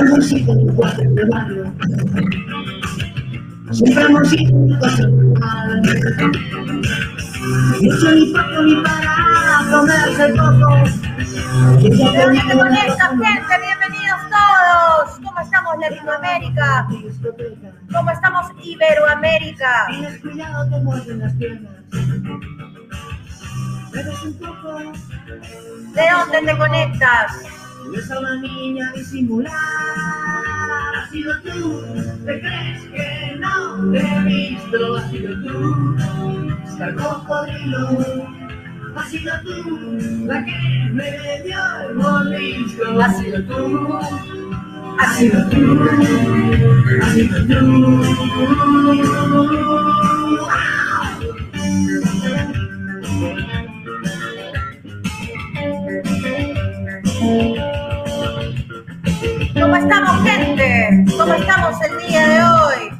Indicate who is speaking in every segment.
Speaker 1: Mucho ni poco ni para comerse poco.
Speaker 2: ¿De dónde te conectas, gente? Bienvenidos todos. ¿Cómo estamos Latinoamérica? ¿Cómo estamos Iberoamérica?
Speaker 1: Tienes cuidado, te muerden las piernas. Un.
Speaker 2: ¿De dónde te conectas?
Speaker 1: Ves a una niña disimular. Has sido tú. ¿Te crees que no te he visto? Has sido tú. Está el cocodrilo. Has sido tú. La que me dio el mordisco. Has sido tú. Has sido tú. Has sido tú.
Speaker 2: ¿Cómo estamos, gente? ¿Cómo estamos el día de hoy?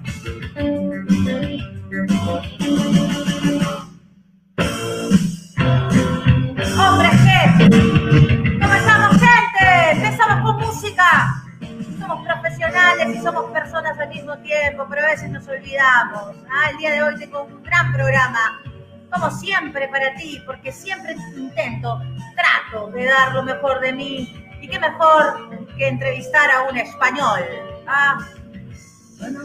Speaker 2: ¡Hombre, ¿qué? ¿Cómo estamos, gente? Empezamos con música. Somos profesionales y somos personas al mismo tiempo, pero a veces nos olvidamos. Ah, el día de hoy tengo un gran programa, como siempre para ti, porque siempre intento, trato de dar lo mejor de mí. Y qué mejor que entrevistar a un español, ah,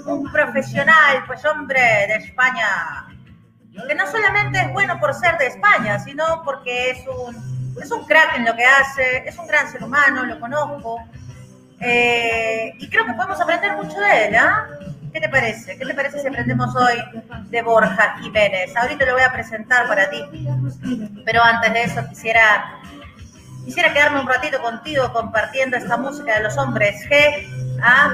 Speaker 2: un profesional, pues hombre, de España, que no solamente es bueno por ser de España, sino porque es un, es un crack en lo que hace, es un gran ser humano, lo conozco, eh, y creo que podemos aprender mucho de él, ¿ah? ¿Qué te parece? ¿Qué te parece si aprendemos hoy de Borja Jiménez? Ahorita lo voy a presentar para ti, pero antes de eso quisiera, quisiera quedarme un ratito contigo compartiendo esta música de los hombres G, ¿ah?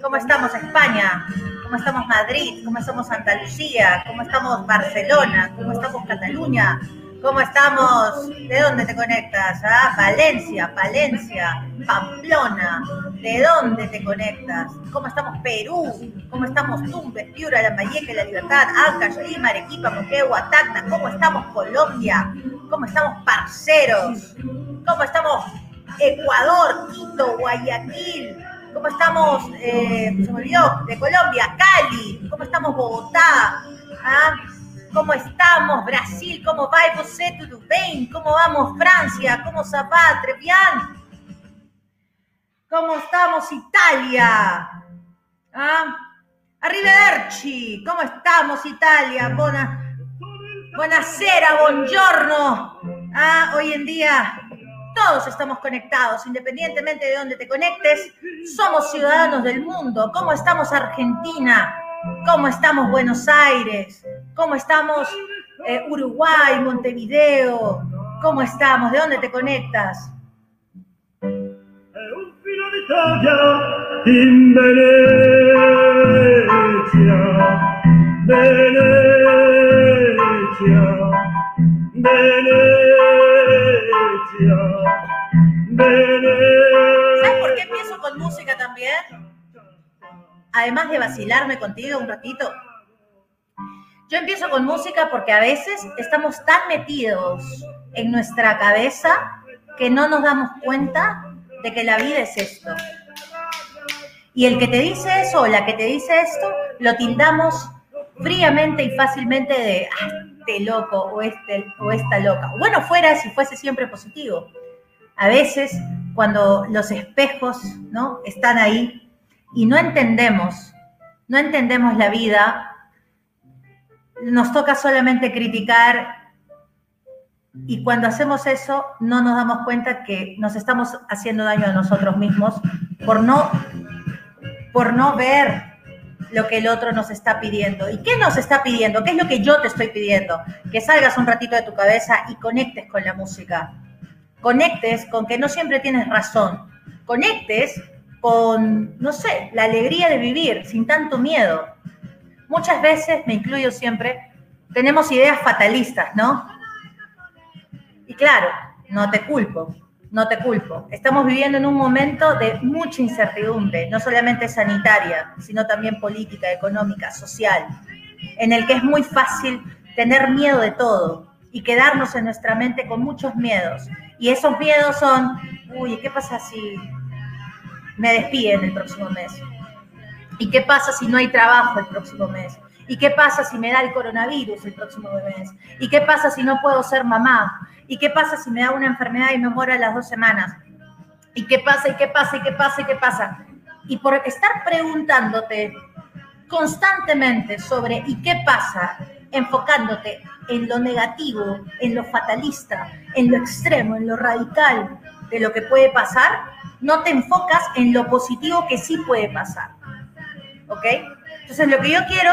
Speaker 2: ¿Cómo estamos España? ¿Cómo estamos Madrid? ¿Cómo estamos Andalucía? ¿Cómo estamos Barcelona? ¿Cómo estamos Cataluña? ¿Cómo estamos? ¿De dónde te conectas? Ah, Valencia, Valencia, Pamplona. ¿De dónde te conectas? ¿Cómo estamos Perú? ¿Cómo estamos Tumbes, Piura, Lambayeque, La Libertad, Ancash, Lima, Arequipa, Moquegua, Tacna? ¿Cómo estamos Colombia? ¿Cómo estamos Parceros? ¿Cómo estamos Ecuador, Quito, Guayaquil? ¿Cómo estamos, eh, se me olvidó, de Colombia, Cali? ¿Cómo estamos Bogotá? ¿Ah? ¿Cómo estamos Brasil? ¿Cómo va você? ¿Tudo bem? ¿Cómo vamos Francia? ¿Cómo se va Trevian? ¿Cómo estamos Italia? ¿Ah? Arrivederci, ¿cómo estamos Italia? Buona, buonasera, buongiorno. ¿Ah? Hoy en día todos estamos conectados, independientemente de dónde te conectes, somos ciudadanos del mundo. ¿Cómo estamos Argentina? ¿Cómo estamos Buenos Aires? ¿Cómo estamos eh, Uruguay, Montevideo? ¿Cómo estamos? ¿De dónde te conectas?
Speaker 3: Venezia,
Speaker 2: ¿Sabes por qué empiezo con música también? Además de vacilarme contigo un ratito. Yo empiezo con música porque a veces estamos tan metidos en nuestra cabeza que no nos damos cuenta de que la vida es esto. Y el que te dice eso o la que te dice esto, lo tildamos fríamente y fácilmente de "Ah, este loco o, este, o esta loca. Bueno, fuera si fuese siempre positivo. A veces, cuando los espejos ¿no? están ahí y no entendemos, no entendemos la vida, nos toca solamente criticar y cuando hacemos eso no nos damos cuenta que nos estamos haciendo daño a nosotros mismos por no, por no ver lo que el otro nos está pidiendo. ¿Y qué nos está pidiendo? ¿Qué es lo que yo te estoy pidiendo? Que salgas un ratito de tu cabeza y conectes con la música. Conectes con que no siempre tienes razón. Conectes con, no sé, la alegría de vivir sin tanto miedo. Muchas veces, me incluyo siempre, tenemos ideas fatalistas, ¿no? Y claro, no te culpo, no te culpo. Estamos viviendo en un momento de mucha incertidumbre, no solamente sanitaria, sino también política, económica, social, en el que es muy fácil tener miedo de todo y quedarnos en nuestra mente con muchos miedos. Y esos miedos son, uy, ¿qué pasa si me despiden el próximo mes? ¿Y qué pasa si no hay trabajo el próximo mes? ¿Y qué pasa si me da el coronavirus el próximo mes? ¿Y qué pasa si no puedo ser mamá? ¿Y qué pasa si me da una enfermedad y me muero a las dos semanas? ¿Y qué pasa? ¿Y qué pasa? ¿Y qué pasa? ¿Y qué pasa? Y por estar preguntándote constantemente sobre ¿y qué pasa? Enfocándote en lo negativo, en lo fatalista, en lo extremo, en lo radical de lo que puede pasar, no te enfocas en lo positivo que sí puede pasar. ¿Ok? Entonces lo que yo quiero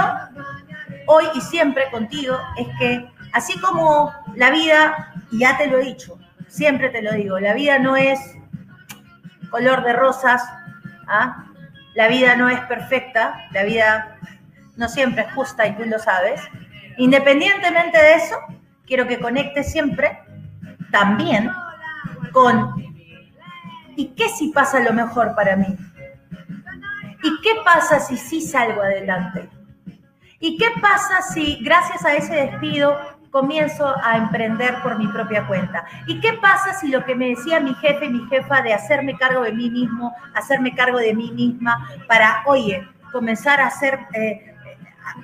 Speaker 2: hoy y siempre contigo es que así como la vida, y ya te lo he dicho, siempre te lo digo, la vida no es color de rosas, ¿ah? la vida no es perfecta, la vida no siempre es justa y tú lo sabes. Independientemente de eso, quiero que conectes siempre también con ¿y qué si pasa lo mejor para mí? ¿Y qué pasa si sí salgo adelante? ¿Y qué pasa si gracias a ese despido comienzo a emprender por mi propia cuenta? ¿Y qué pasa si lo que me decía mi jefe y mi jefa de hacerme cargo de mí mismo, hacerme cargo de mí misma para, oye, comenzar a hacer... Eh,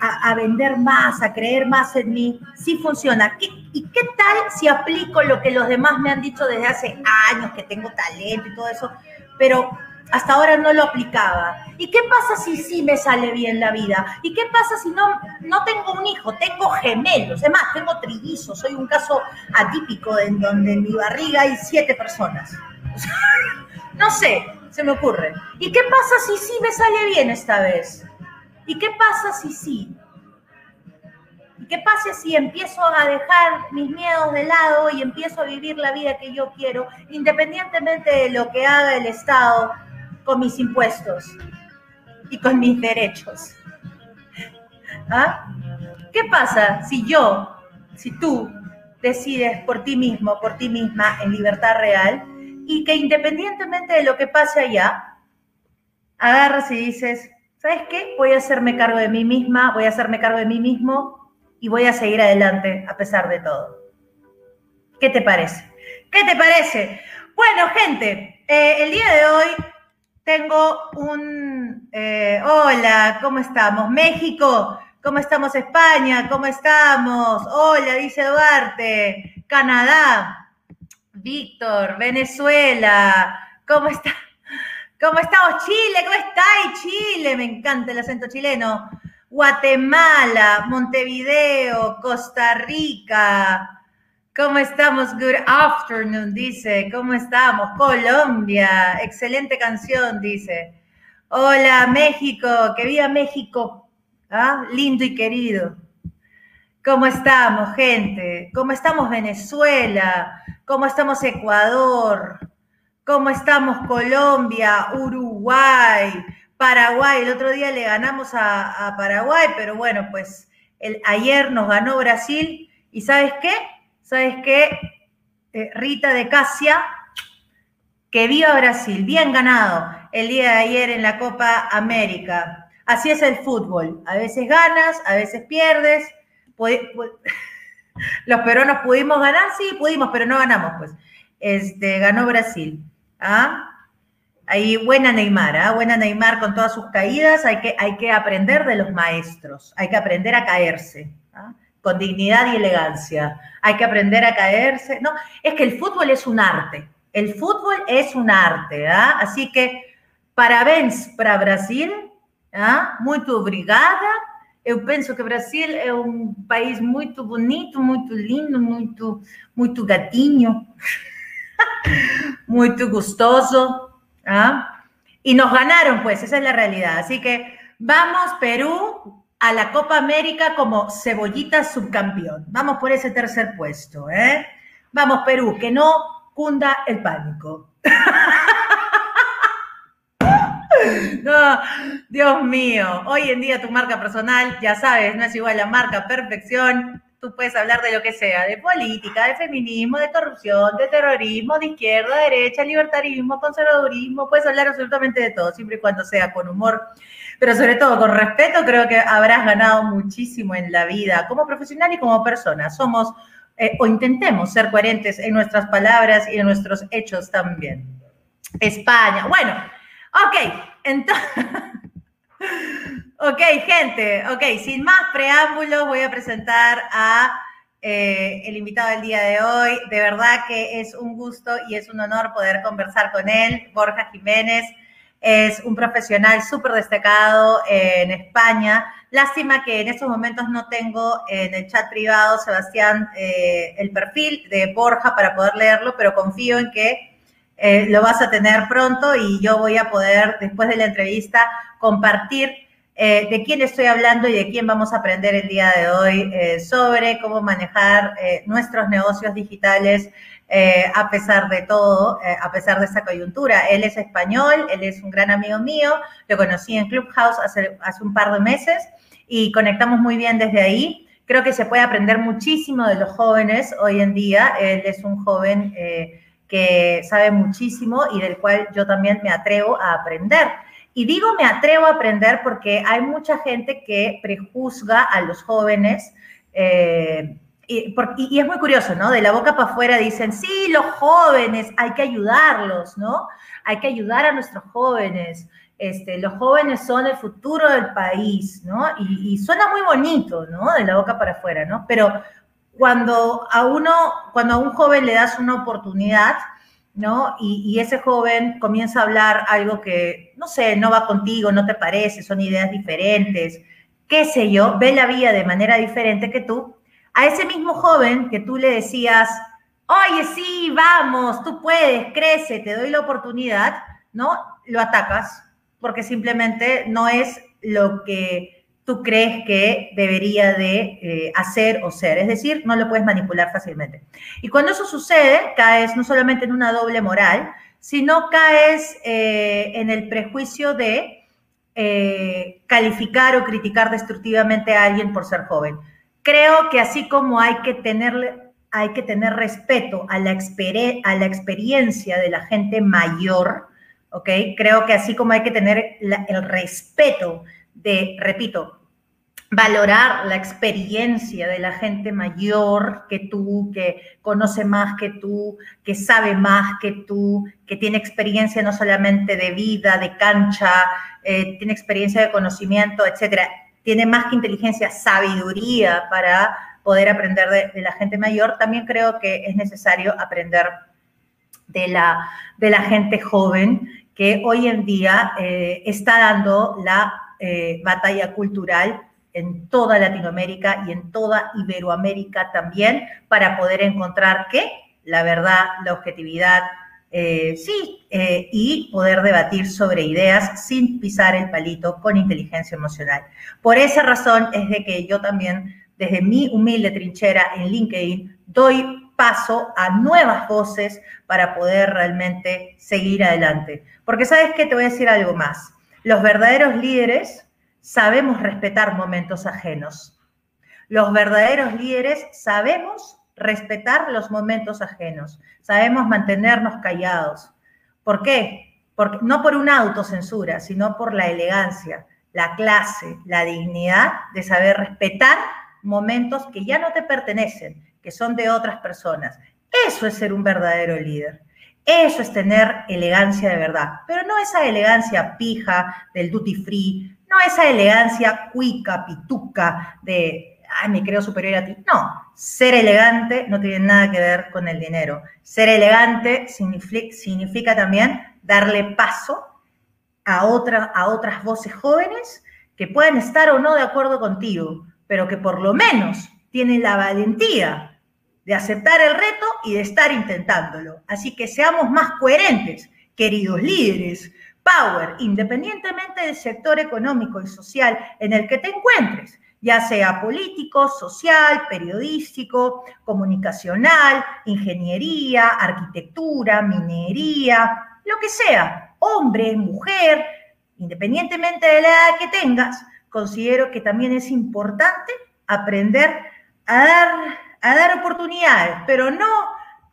Speaker 2: a, vender más, a creer más en mí, sí funciona. ¿Qué, ¿Y qué tal si aplico lo que los demás me han dicho desde hace años, que tengo talento y todo eso, pero hasta ahora no lo aplicaba. ¿Y qué pasa si sí me sale bien la vida? ¿Y qué pasa si no, no tengo un hijo? Tengo gemelos, es tengo trillizos, soy un caso atípico en donde en mi barriga hay siete personas. no sé, se me ocurre. ¿Y qué pasa si sí me sale bien esta vez? ¿Y qué pasa si sí? ¿Y qué pasa si empiezo a dejar mis miedos de lado y empiezo a vivir la vida que yo quiero, independientemente de lo que haga el Estado con mis impuestos y con mis derechos? ¿Ah? ¿Qué pasa si yo, si tú decides por ti mismo, por ti misma, en libertad real, y que independientemente de lo que pase allá, agarras y dices, ¿sabes qué? Voy a hacerme cargo de mí misma, voy a hacerme cargo de mí mismo y voy a seguir adelante a pesar de todo. ¿Qué te parece? ¿Qué te parece? Bueno, gente, eh, el día de hoy tengo un... Eh, hola, ¿cómo estamos? México, ¿cómo estamos España? ¿Cómo estamos? Hola, dice Duarte. Canadá, Víctor, Venezuela, ¿cómo está? ¿Cómo estamos? Chile, ¿cómo estáis? Chile, me encanta el acento chileno. Guatemala, Montevideo, Costa Rica. ¿Cómo estamos? Good afternoon, dice. ¿Cómo estamos? Colombia, excelente canción, dice. Hola, México, que viva México, ¿Ah? lindo y querido. ¿Cómo estamos, gente? ¿Cómo estamos, Venezuela? ¿Cómo estamos, Ecuador? ¿Cómo estamos Colombia, Uruguay, Paraguay? El otro día le ganamos a, Paraguay, pero bueno, pues el, ayer nos ganó Brasil. ¿Y sabes qué? ¿Sabes qué? Eh, Rita de Casia, que viva Brasil, bien ganado el día de ayer en la Copa América. Así es el fútbol. A veces ganas, a veces pierdes. Los peruanos pudimos ganar, sí, pudimos, pero no ganamos, pues. Este, ganó Brasil. ¿Ah? Ahí buena Neymar, ¿ah? buena Neymar con todas sus caídas, hay que, hay que aprender de los maestros, hay que aprender a caerse, ¿ah? Con dignidad y elegancia, hay que aprender a caerse. No, es que el fútbol es un arte, el fútbol es un arte, ¿ah? así que parabéns para Brasil, ¿ah? muito obrigada. Eu penso que Brasil é um país muito bonito, muito lindo, muito, muito gatinho. muy gustoso. ¿ah? Y nos ganaron, pues, esa es la realidad. Así que vamos, Perú, a la Copa América como cebollita subcampeón. Vamos por ese tercer puesto. ¿eh? Vamos, Perú, que no cunda el pánico. No, Dios mío, hoy en día tu marca personal, ya sabes, no es igual a marca perfección, tú puedes hablar de lo que sea, de política, de feminismo, de corrupción, de terrorismo, de izquierda, derecha, libertarismo, conservadurismo, puedes hablar absolutamente de todo, siempre y cuando sea con humor, pero sobre todo con respeto, creo que habrás ganado muchísimo en la vida como profesional y como persona. Somos eh, o intentemos ser coherentes en nuestras palabras y en nuestros hechos también. España, bueno. Ok, entonces... ok, gente, ok, sin más preámbulos voy a presentar a eh, el invitado del día de hoy. De verdad que es un gusto y es un honor poder conversar con él, Borja Jiménez. Es un profesional súper destacado en España. Lástima que en estos momentos no tengo en el chat privado, Sebastián, eh, el perfil de Borja para poder leerlo, pero confío en que eh, lo vas a tener pronto y yo voy a poder, después de la entrevista, compartir eh, de quién estoy hablando y de quién vamos a aprender el día de hoy sobre cómo manejar nuestros negocios digitales a pesar de todo, a pesar de esta coyuntura. Él es español, él es un gran amigo mío, lo conocí en Clubhouse hace, hace un par de meses y conectamos muy bien desde ahí. Creo que se puede aprender muchísimo de los jóvenes hoy en día. Él es un joven eh, que sabe muchísimo y del cual yo también me atrevo a aprender. Y digo me atrevo a aprender porque hay mucha gente que prejuzga a los jóvenes. Eh, y, y, es muy curioso, ¿no? De la boca para afuera dicen, sí, los jóvenes, hay que ayudarlos, ¿no? Hay que ayudar a nuestros jóvenes. Este, los jóvenes son el futuro del país, ¿no? Y, suena muy bonito, ¿no? De la boca para afuera, ¿no? Pero cuando a uno, cuando a un joven le das una oportunidad, ¿no? Y, ese joven comienza a hablar algo que, no sé, no va contigo, no te parece, son ideas diferentes, qué sé yo, ve la vida de manera diferente que tú, a ese mismo joven que tú le decías, oye, sí, vamos, tú puedes, crece, te doy la oportunidad, ¿no? Lo atacas, porque simplemente no es lo que tú crees que debería de eh, hacer o ser. Es decir, no lo puedes manipular fácilmente. Y cuando eso sucede, caes no solamente en una doble moral, sino caes eh, en el prejuicio de eh, calificar o criticar destructivamente a alguien por ser joven. Creo que así como hay que tenerle hay que tener respeto a la, a la experiencia de la gente mayor, ¿ok? Creo que así como hay que tener el respeto de, repito, valorar la experiencia de la gente mayor que tú, que conoce más que tú, que sabe más que tú, que tiene experiencia no solamente de vida, de cancha, eh, tiene experiencia de conocimiento, etcétera. Tiene más que inteligencia, sabiduría para poder aprender de, la gente mayor. También creo que es necesario aprender de la, de la gente joven que hoy en día eh, está dando la eh, batalla cultural en toda Latinoamérica y en toda Iberoamérica también para poder encontrar qué, la verdad, la objetividad, eh, sí, y poder debatir sobre ideas sin pisar el palito con inteligencia emocional. Por esa razón es de que yo también, desde mi humilde trinchera en LinkedIn, doy paso a nuevas voces para poder realmente seguir adelante. Porque sabes que te voy a decir algo más. Los verdaderos líderes sabemos respetar momentos ajenos. Los verdaderos líderes sabemos respetar los momentos ajenos. Sabemos mantenernos callados. ¿Por qué? Porque, no por una autocensura, sino por la elegancia, la clase, la dignidad de saber respetar momentos que ya no te pertenecen, que son de otras personas. Eso es ser un verdadero líder. Eso es tener elegancia de verdad, pero no esa elegancia pija del duty free, no esa elegancia cuica, pituca de, ay, me creo superior a ti. No, ser elegante no tiene nada que ver con el dinero. Ser elegante significa, también darle paso a, otra, a otras voces jóvenes que pueden estar o no de acuerdo contigo, pero que por lo menos tienen la valentía de aceptar el reto y de estar intentándolo. Así que seamos más coherentes, queridos líderes. Power, independientemente del sector económico y social en el que te encuentres, ya sea político, social, periodístico, comunicacional, ingeniería, arquitectura, minería, lo que sea, hombre, mujer, independientemente de la edad que tengas, considero que también es importante aprender a dar a dar oportunidades, pero no,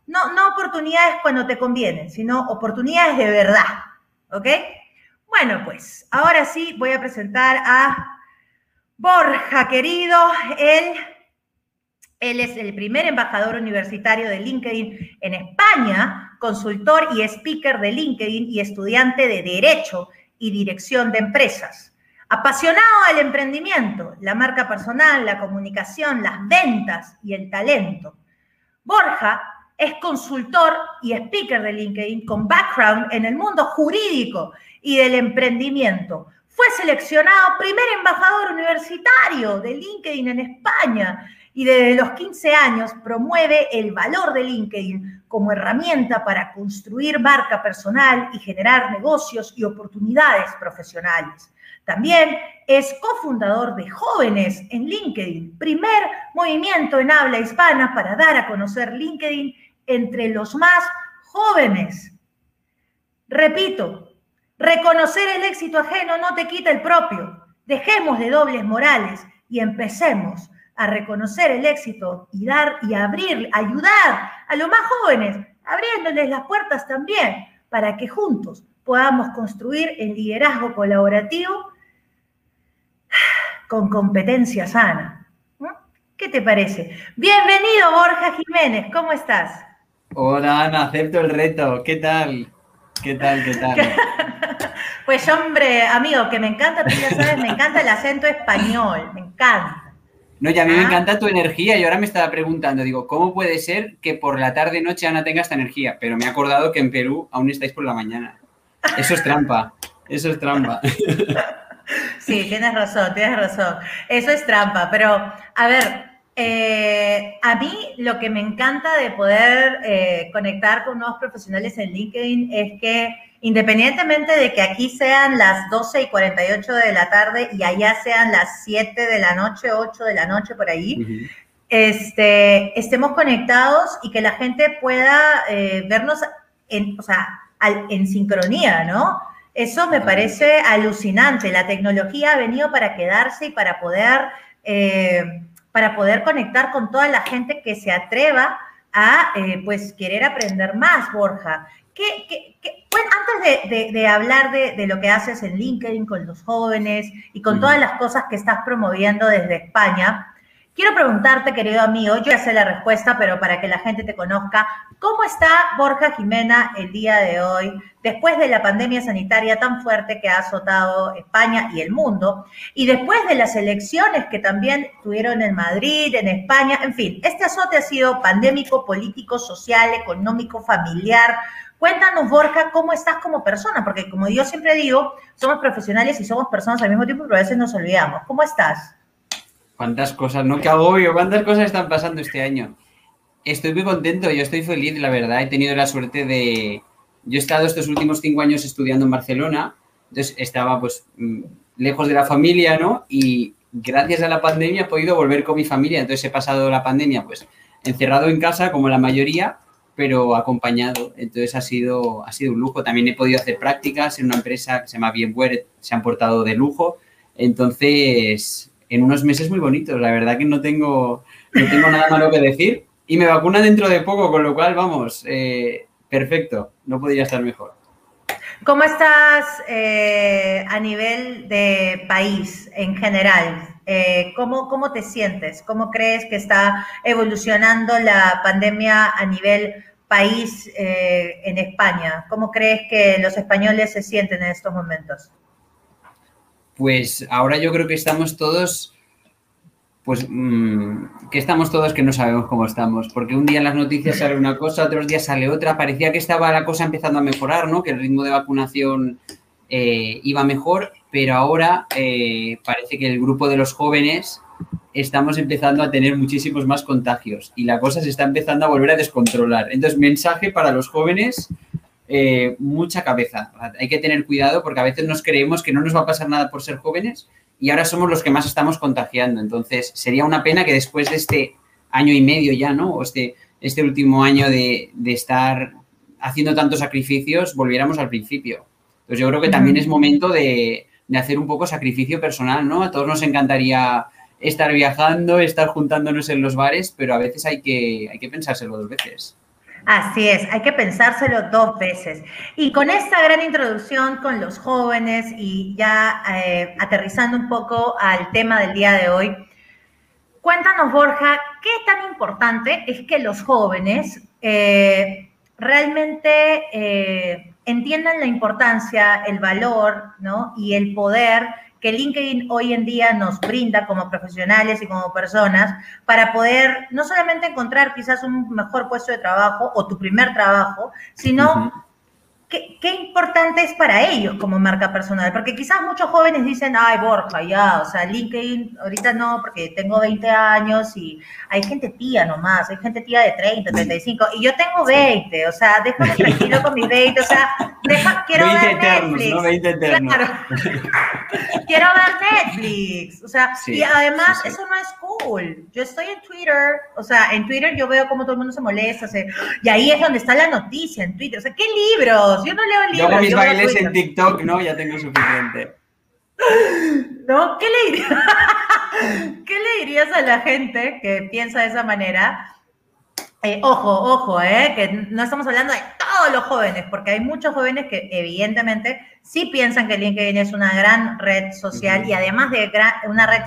Speaker 2: no, no oportunidades cuando te convienen, sino oportunidades de verdad. ¿Ok? Bueno, pues ahora sí voy a presentar a Borja, querido. Él es el primer embajador universitario de LinkedIn en España, consultor y speaker de LinkedIn y estudiante de Derecho y Dirección de Empresas. Apasionado del emprendimiento, la marca personal, la comunicación, las ventas y el talento. Borja es consultor y speaker de LinkedIn con background en el mundo jurídico y del emprendimiento. Fue seleccionado primer embajador universitario de LinkedIn en España y desde los 15 años promueve el valor de LinkedIn como herramienta para construir marca personal y generar negocios y oportunidades profesionales. También es cofundador de Jóvenes en LinkedIn, primer movimiento en habla hispana para dar a conocer LinkedIn entre los más jóvenes. Repito, reconocer el éxito ajeno no te quita el propio. Dejemos de dobles morales y empecemos a reconocer el éxito y dar y abrir, ayudar a los más jóvenes, abriéndoles las puertas también para que juntos podamos construir el liderazgo colaborativo con competencia sana. ¿Qué te parece? Bienvenido, Borja Jiménez, ¿cómo estás?
Speaker 4: Hola Ana, acepto el reto. ¿Qué tal? ¿Qué tal? ¿Qué tal?
Speaker 2: pues hombre, amigo, que me encanta, tú ya sabes, me encanta el acento español, me encanta.
Speaker 4: No, y a mí me ah. encanta tu energía y ahora me estaba preguntando, digo, ¿cómo puede ser que por la tarde noche Ana tenga esta energía? Pero me he acordado que en Perú aún estáis por la mañana. Eso es trampa, eso es trampa.
Speaker 2: Sí, tienes razón, tienes razón. Eso es trampa, pero a ver, eh, a mí lo que me encanta de poder eh, conectar con nuevos profesionales en LinkedIn es que independientemente de que aquí sean las 12 y 48 de la tarde y allá sean las 7 de la noche, 8 de la noche por ahí, este, estemos conectados y que la gente pueda eh, vernos en, o sea, en sincronía, ¿no? Eso me parece alucinante. La tecnología ha venido para quedarse y para poder para poder conectar con toda la gente que se atreva a eh, pues querer aprender más, Borja. ¿Qué, bueno, antes de, hablar de, lo que haces en LinkedIn con los jóvenes y con todas las cosas que estás promoviendo desde España, Quiero preguntarte, querido amigo, yo ya sé la respuesta, pero para que la gente te conozca, ¿cómo está Borja Jimena el día de hoy, después de la pandemia sanitaria tan fuerte que ha azotado España y el mundo, y después de las elecciones que también tuvieron en Madrid, en España, en fin, este azote ha sido pandémico, político, social, económico, familiar. Cuéntanos, Borja, cómo estás como persona, porque como yo siempre digo, somos profesionales y somos personas al mismo tiempo, pero a veces nos olvidamos. ¿Cómo estás?
Speaker 4: Cuántas cosas, no que agobio, cuántas cosas están pasando este año. Estoy muy contento, yo estoy feliz, la verdad. He tenido la suerte de. Yo he estado estos últimos cinco años estudiando en Barcelona, entonces estaba pues mm, lejos de la familia, ¿no? Y gracias a la pandemia he podido volver con mi familia. Entonces he pasado la pandemia pues encerrado en casa, como la mayoría, pero acompañado. Entonces ha sido, ha sido un lujo. También he podido hacer prácticas en una empresa que se llama Bienware, se han portado de lujo. Entonces, en unos meses muy bonitos. La verdad que no tengo, no tengo nada malo que decir. Y me vacuna dentro de poco, con lo cual, vamos, eh, perfecto. No podría estar mejor.
Speaker 2: ¿Cómo estás eh, a nivel de país en general? Eh, ¿cómo, ¿Cómo te sientes? ¿Cómo crees que está evolucionando la pandemia a nivel país en España? ¿Cómo crees que los españoles se sienten en estos momentos?
Speaker 4: pues ahora yo creo que estamos todos, pues mm, que estamos todos que no sabemos cómo estamos, porque un día en las noticias sale una cosa, otros días sale otra, parecía que estaba la cosa empezando a mejorar, ¿no? Que el ritmo de vacunación eh, iba mejor, pero ahora eh, parece que el grupo de los jóvenes estamos empezando a tener muchísimos más contagios y la cosa se está empezando a volver a descontrolar. Entonces, mensaje para los jóvenes, eh, mucha cabeza. Hay que tener cuidado porque a veces nos creemos que no nos va a pasar nada por ser jóvenes y ahora somos los que más estamos contagiando. Entonces, sería una pena que después de este año y medio ya, ¿no? O este, este último año de, estar haciendo tantos sacrificios, volviéramos al principio. Entonces, yo creo que también es momento de, de hacer un poco sacrificio personal, ¿no? A todos nos encantaría estar viajando, estar juntándonos en los bares, pero a veces hay que, hay que pensárselo dos veces.
Speaker 2: Así es, hay que pensárselo dos veces. Y con esta gran introducción con los jóvenes y ya eh, aterrizando un poco al tema del día de hoy, Cuéntanos, Borja, ¿qué tan importante es que los jóvenes eh, realmente eh, entiendan la importancia, el valor ¿no? y el poder que LinkedIn hoy en día nos brinda como profesionales y como personas para poder no solamente encontrar quizás un mejor puesto de trabajo o tu primer trabajo, sino ¿Qué, ¿qué, importante es para ellos como marca personal? Porque quizás muchos jóvenes dicen, ay, Borja, ya, o sea, LinkedIn, ahorita no, porque tengo 20 años y hay gente tía nomás, hay gente tía de 30, 35, y yo tengo 20, o sea, déjame tranquilo con mis 20, o sea, deja, quiero
Speaker 4: 20
Speaker 2: ver
Speaker 4: eternos,
Speaker 2: Netflix.
Speaker 4: ¿no? 20 eternos.
Speaker 2: Claro. quiero ver Netflix, o sea,
Speaker 4: Sí,
Speaker 2: y además
Speaker 4: sí, sí.
Speaker 2: eso no es cool. Yo estoy en Twitter, o sea, en Twitter yo veo cómo todo el mundo se molesta, se- y ahí es donde está la noticia, en Twitter, o sea, ¿qué libros? Yo no leo libros.
Speaker 4: Yo hago mis
Speaker 2: yo
Speaker 4: bailes en TikTok, ¿no? Ya tengo suficiente.
Speaker 2: ¿No? ¿Qué le, dirías? ¿Qué le dirías a la gente que piensa de esa manera? Eh, ojo, ojo, eh, que no estamos hablando de todos los jóvenes, porque hay muchos jóvenes que evidentemente sí piensan que LinkedIn es una gran red social y además de gran- una, red,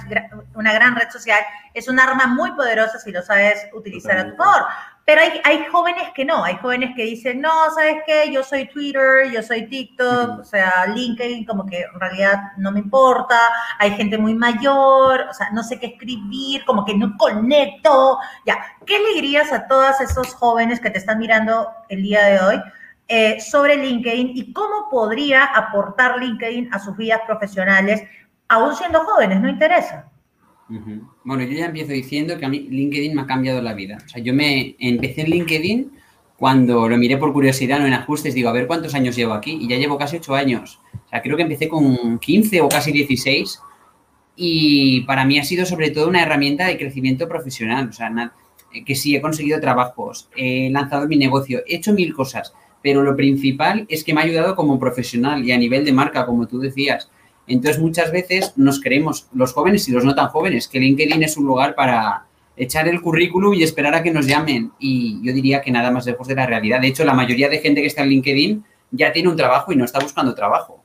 Speaker 2: una gran red social, es un arma muy poderosa si lo sabes utilizar a tu favor. Pero hay, hay jóvenes que no, hay jóvenes que dicen, no, ¿sabes qué? Yo soy Twitter, yo soy TikTok, o sea, LinkedIn como que en realidad no me importa, hay gente muy mayor, o sea, no sé qué escribir, como que no conecto. Ya, ¿qué le dirías a todos esos jóvenes que te están mirando el día de hoy eh, sobre LinkedIn y cómo podría aportar LinkedIn a sus vidas profesionales, aún siendo jóvenes? No interesa.
Speaker 4: Bueno, yo ya empiezo diciendo que a mí LinkedIn me ha cambiado la vida. O sea, yo me empecé en LinkedIn cuando lo miré por curiosidad, no en ajustes, digo, a ver cuántos años llevo aquí. Y ya llevo casi ocho años. O sea, creo que empecé con 15 o casi 16. Y para mí ha sido sobre todo una herramienta de crecimiento profesional. O sea, na- que sí, he conseguido trabajos, he lanzado mi negocio, he hecho mil cosas. Pero lo principal es que me ha ayudado como profesional y a nivel de marca, como tú decías. Entonces, muchas veces nos creemos, los jóvenes y los no tan jóvenes, que LinkedIn es un lugar para echar el currículum y esperar a que nos llamen. Y yo diría que nada más lejos de la realidad. De hecho, la mayoría de gente que está en LinkedIn ya tiene un trabajo y no está buscando trabajo.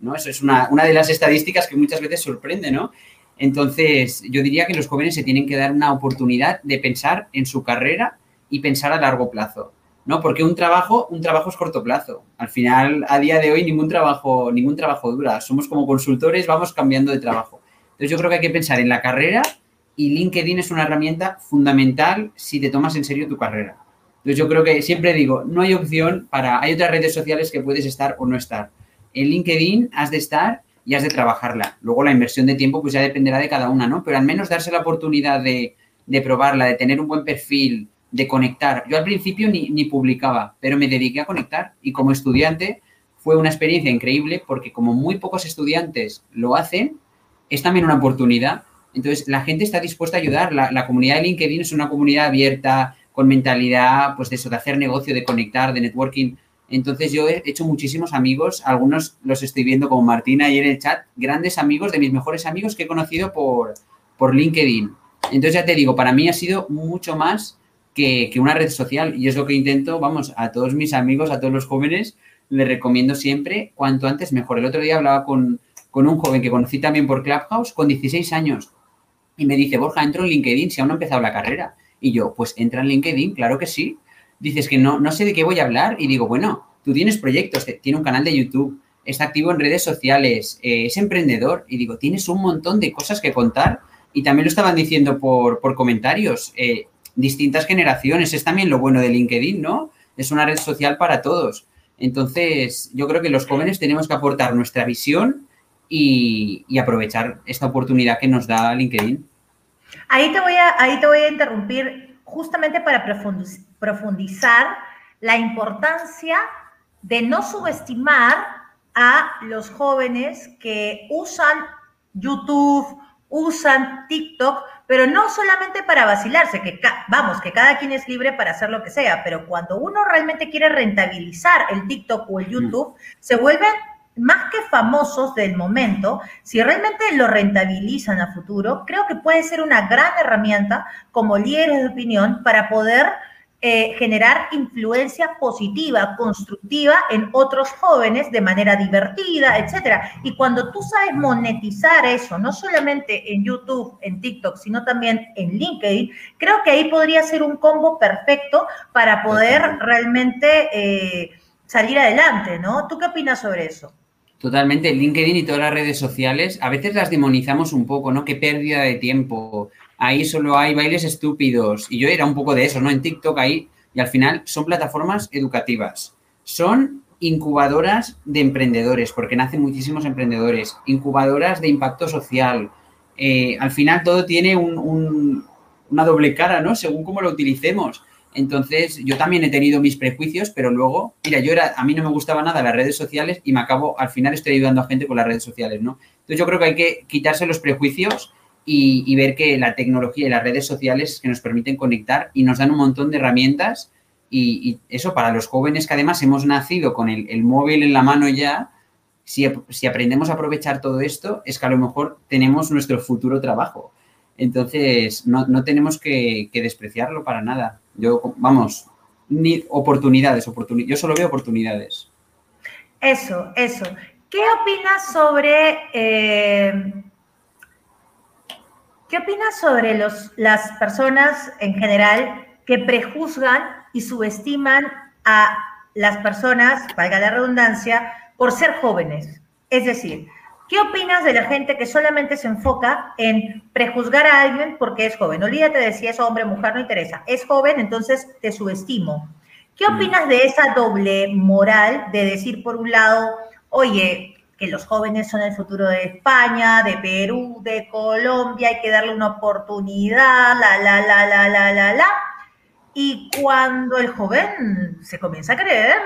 Speaker 4: ¿no? Eso es una, una de las estadísticas que muchas veces sorprende, ¿no? Entonces, yo diría que los jóvenes se tienen que dar una oportunidad de pensar en su carrera y pensar a largo plazo. ¿No? Porque un trabajo, un trabajo es corto plazo. Al final, a día de hoy, ningún trabajo, ningún trabajo dura. Somos como consultores, vamos cambiando de trabajo. Entonces, yo creo que hay que pensar en la carrera y LinkedIn es una herramienta fundamental si te tomas en serio tu carrera. Entonces, yo creo que siempre digo, no hay opción para, hay otras redes sociales que puedes estar o no estar. En LinkedIn has de estar y has de trabajarla. Luego la inversión de tiempo pues ya dependerá de cada una, ¿no? Pero al menos darse la oportunidad de, de probarla, de tener un buen perfil, de conectar. Yo al principio ni, ni, publicaba, pero me dediqué a conectar y como estudiante fue una experiencia increíble porque como muy pocos estudiantes lo hacen, es también una oportunidad. Entonces, la gente está dispuesta a ayudar. La, la comunidad de LinkedIn es una comunidad abierta, con mentalidad, pues de eso, de hacer negocio, de conectar, de networking. Entonces, yo he hecho muchísimos amigos, algunos los estoy viendo como Martina ahí en el chat, grandes amigos de mis mejores amigos que he conocido por, por LinkedIn. Entonces, ya te digo, para mí ha sido mucho más que, una red social y es lo que intento, vamos, a todos mis amigos, a todos los jóvenes, les recomiendo siempre cuanto antes mejor. El otro día hablaba con, con un joven que conocí también por Clubhouse con 16 años y me dice, Borja, entro en LinkedIn si aún no ha empezado la carrera. Y yo, pues entra en LinkedIn, claro que sí. Dices que no, no sé de qué voy a hablar y digo, bueno, tú tienes proyectos, tiene un canal de YouTube, está activo en redes sociales, eh, es emprendedor y digo, tienes un montón de cosas que contar y también lo estaban diciendo por, por comentarios. Eh, distintas generaciones. Es también lo bueno de LinkedIn, ¿no? Es una red social para todos. Entonces, yo creo que los jóvenes tenemos que aportar nuestra visión y, aprovechar esta oportunidad que nos da LinkedIn.
Speaker 2: Ahí te voy a, ahí te voy a interrumpir justamente para profundizar la importancia de no subestimar a los jóvenes que usan YouTube, usan TikTok, pero no solamente para vacilarse, que vamos, que cada quien es libre para hacer lo que sea, pero cuando uno realmente quiere rentabilizar el TikTok o el YouTube, mm. se vuelven más que famosos del momento, si realmente lo rentabilizan a futuro, creo que puede ser una gran herramienta como líderes de opinión para poder eh, generar influencia positiva, constructiva en otros jóvenes de manera divertida, etcétera. Y cuando tú sabes monetizar eso, no solamente en YouTube, en TikTok, sino también en LinkedIn, creo que ahí podría ser un combo perfecto para poder realmente eh, salir adelante, ¿no? ¿Tú qué opinas sobre eso?
Speaker 4: Totalmente, LinkedIn y todas las redes sociales, a veces las demonizamos un poco, ¿no? Qué pérdida de tiempo. Ahí solo hay bailes estúpidos. Y yo era un poco de eso, ¿no? En TikTok ahí. Y al final son plataformas educativas. Son incubadoras de emprendedores, porque nacen muchísimos emprendedores. Incubadoras de impacto social. Eh, al final todo tiene un- un- una doble cara, ¿no? Según cómo lo utilicemos. Entonces, yo también he tenido mis prejuicios, pero luego, mira, yo era, a mí no me gustaba nada las redes sociales y me acabo, al final estoy ayudando a gente con las redes sociales, ¿no? Entonces, yo creo que hay que quitarse los prejuicios y, y ver que la tecnología y las redes sociales que nos permiten conectar y nos dan un montón de herramientas y, y eso para los jóvenes que además hemos nacido con el, el móvil en la mano ya, si, si aprendemos a aprovechar todo esto, es que a lo mejor tenemos nuestro futuro trabajo. Entonces, no, no tenemos que, que despreciarlo para nada. Yo, vamos, ni oportunidades, oportuni- yo solo veo oportunidades.
Speaker 2: Eso, eso. ¿Qué opinas sobre eh, qué opinas sobre los, las personas en general que prejuzgan y subestiman a las personas, valga la redundancia, por ser jóvenes? Es decir, ¿qué opinas de la gente que solamente se enfoca en prejuzgar a alguien porque es joven? Olvídate de si es hombre mujer, no interesa. Es joven, entonces te subestimo. ¿Qué opinas de esa doble moral de decir, por un lado, oye, que los jóvenes son el futuro de España, de Perú, de Colombia, hay que darle una oportunidad, la, la, la, la, la, la, la? Y cuando el joven se comienza a creer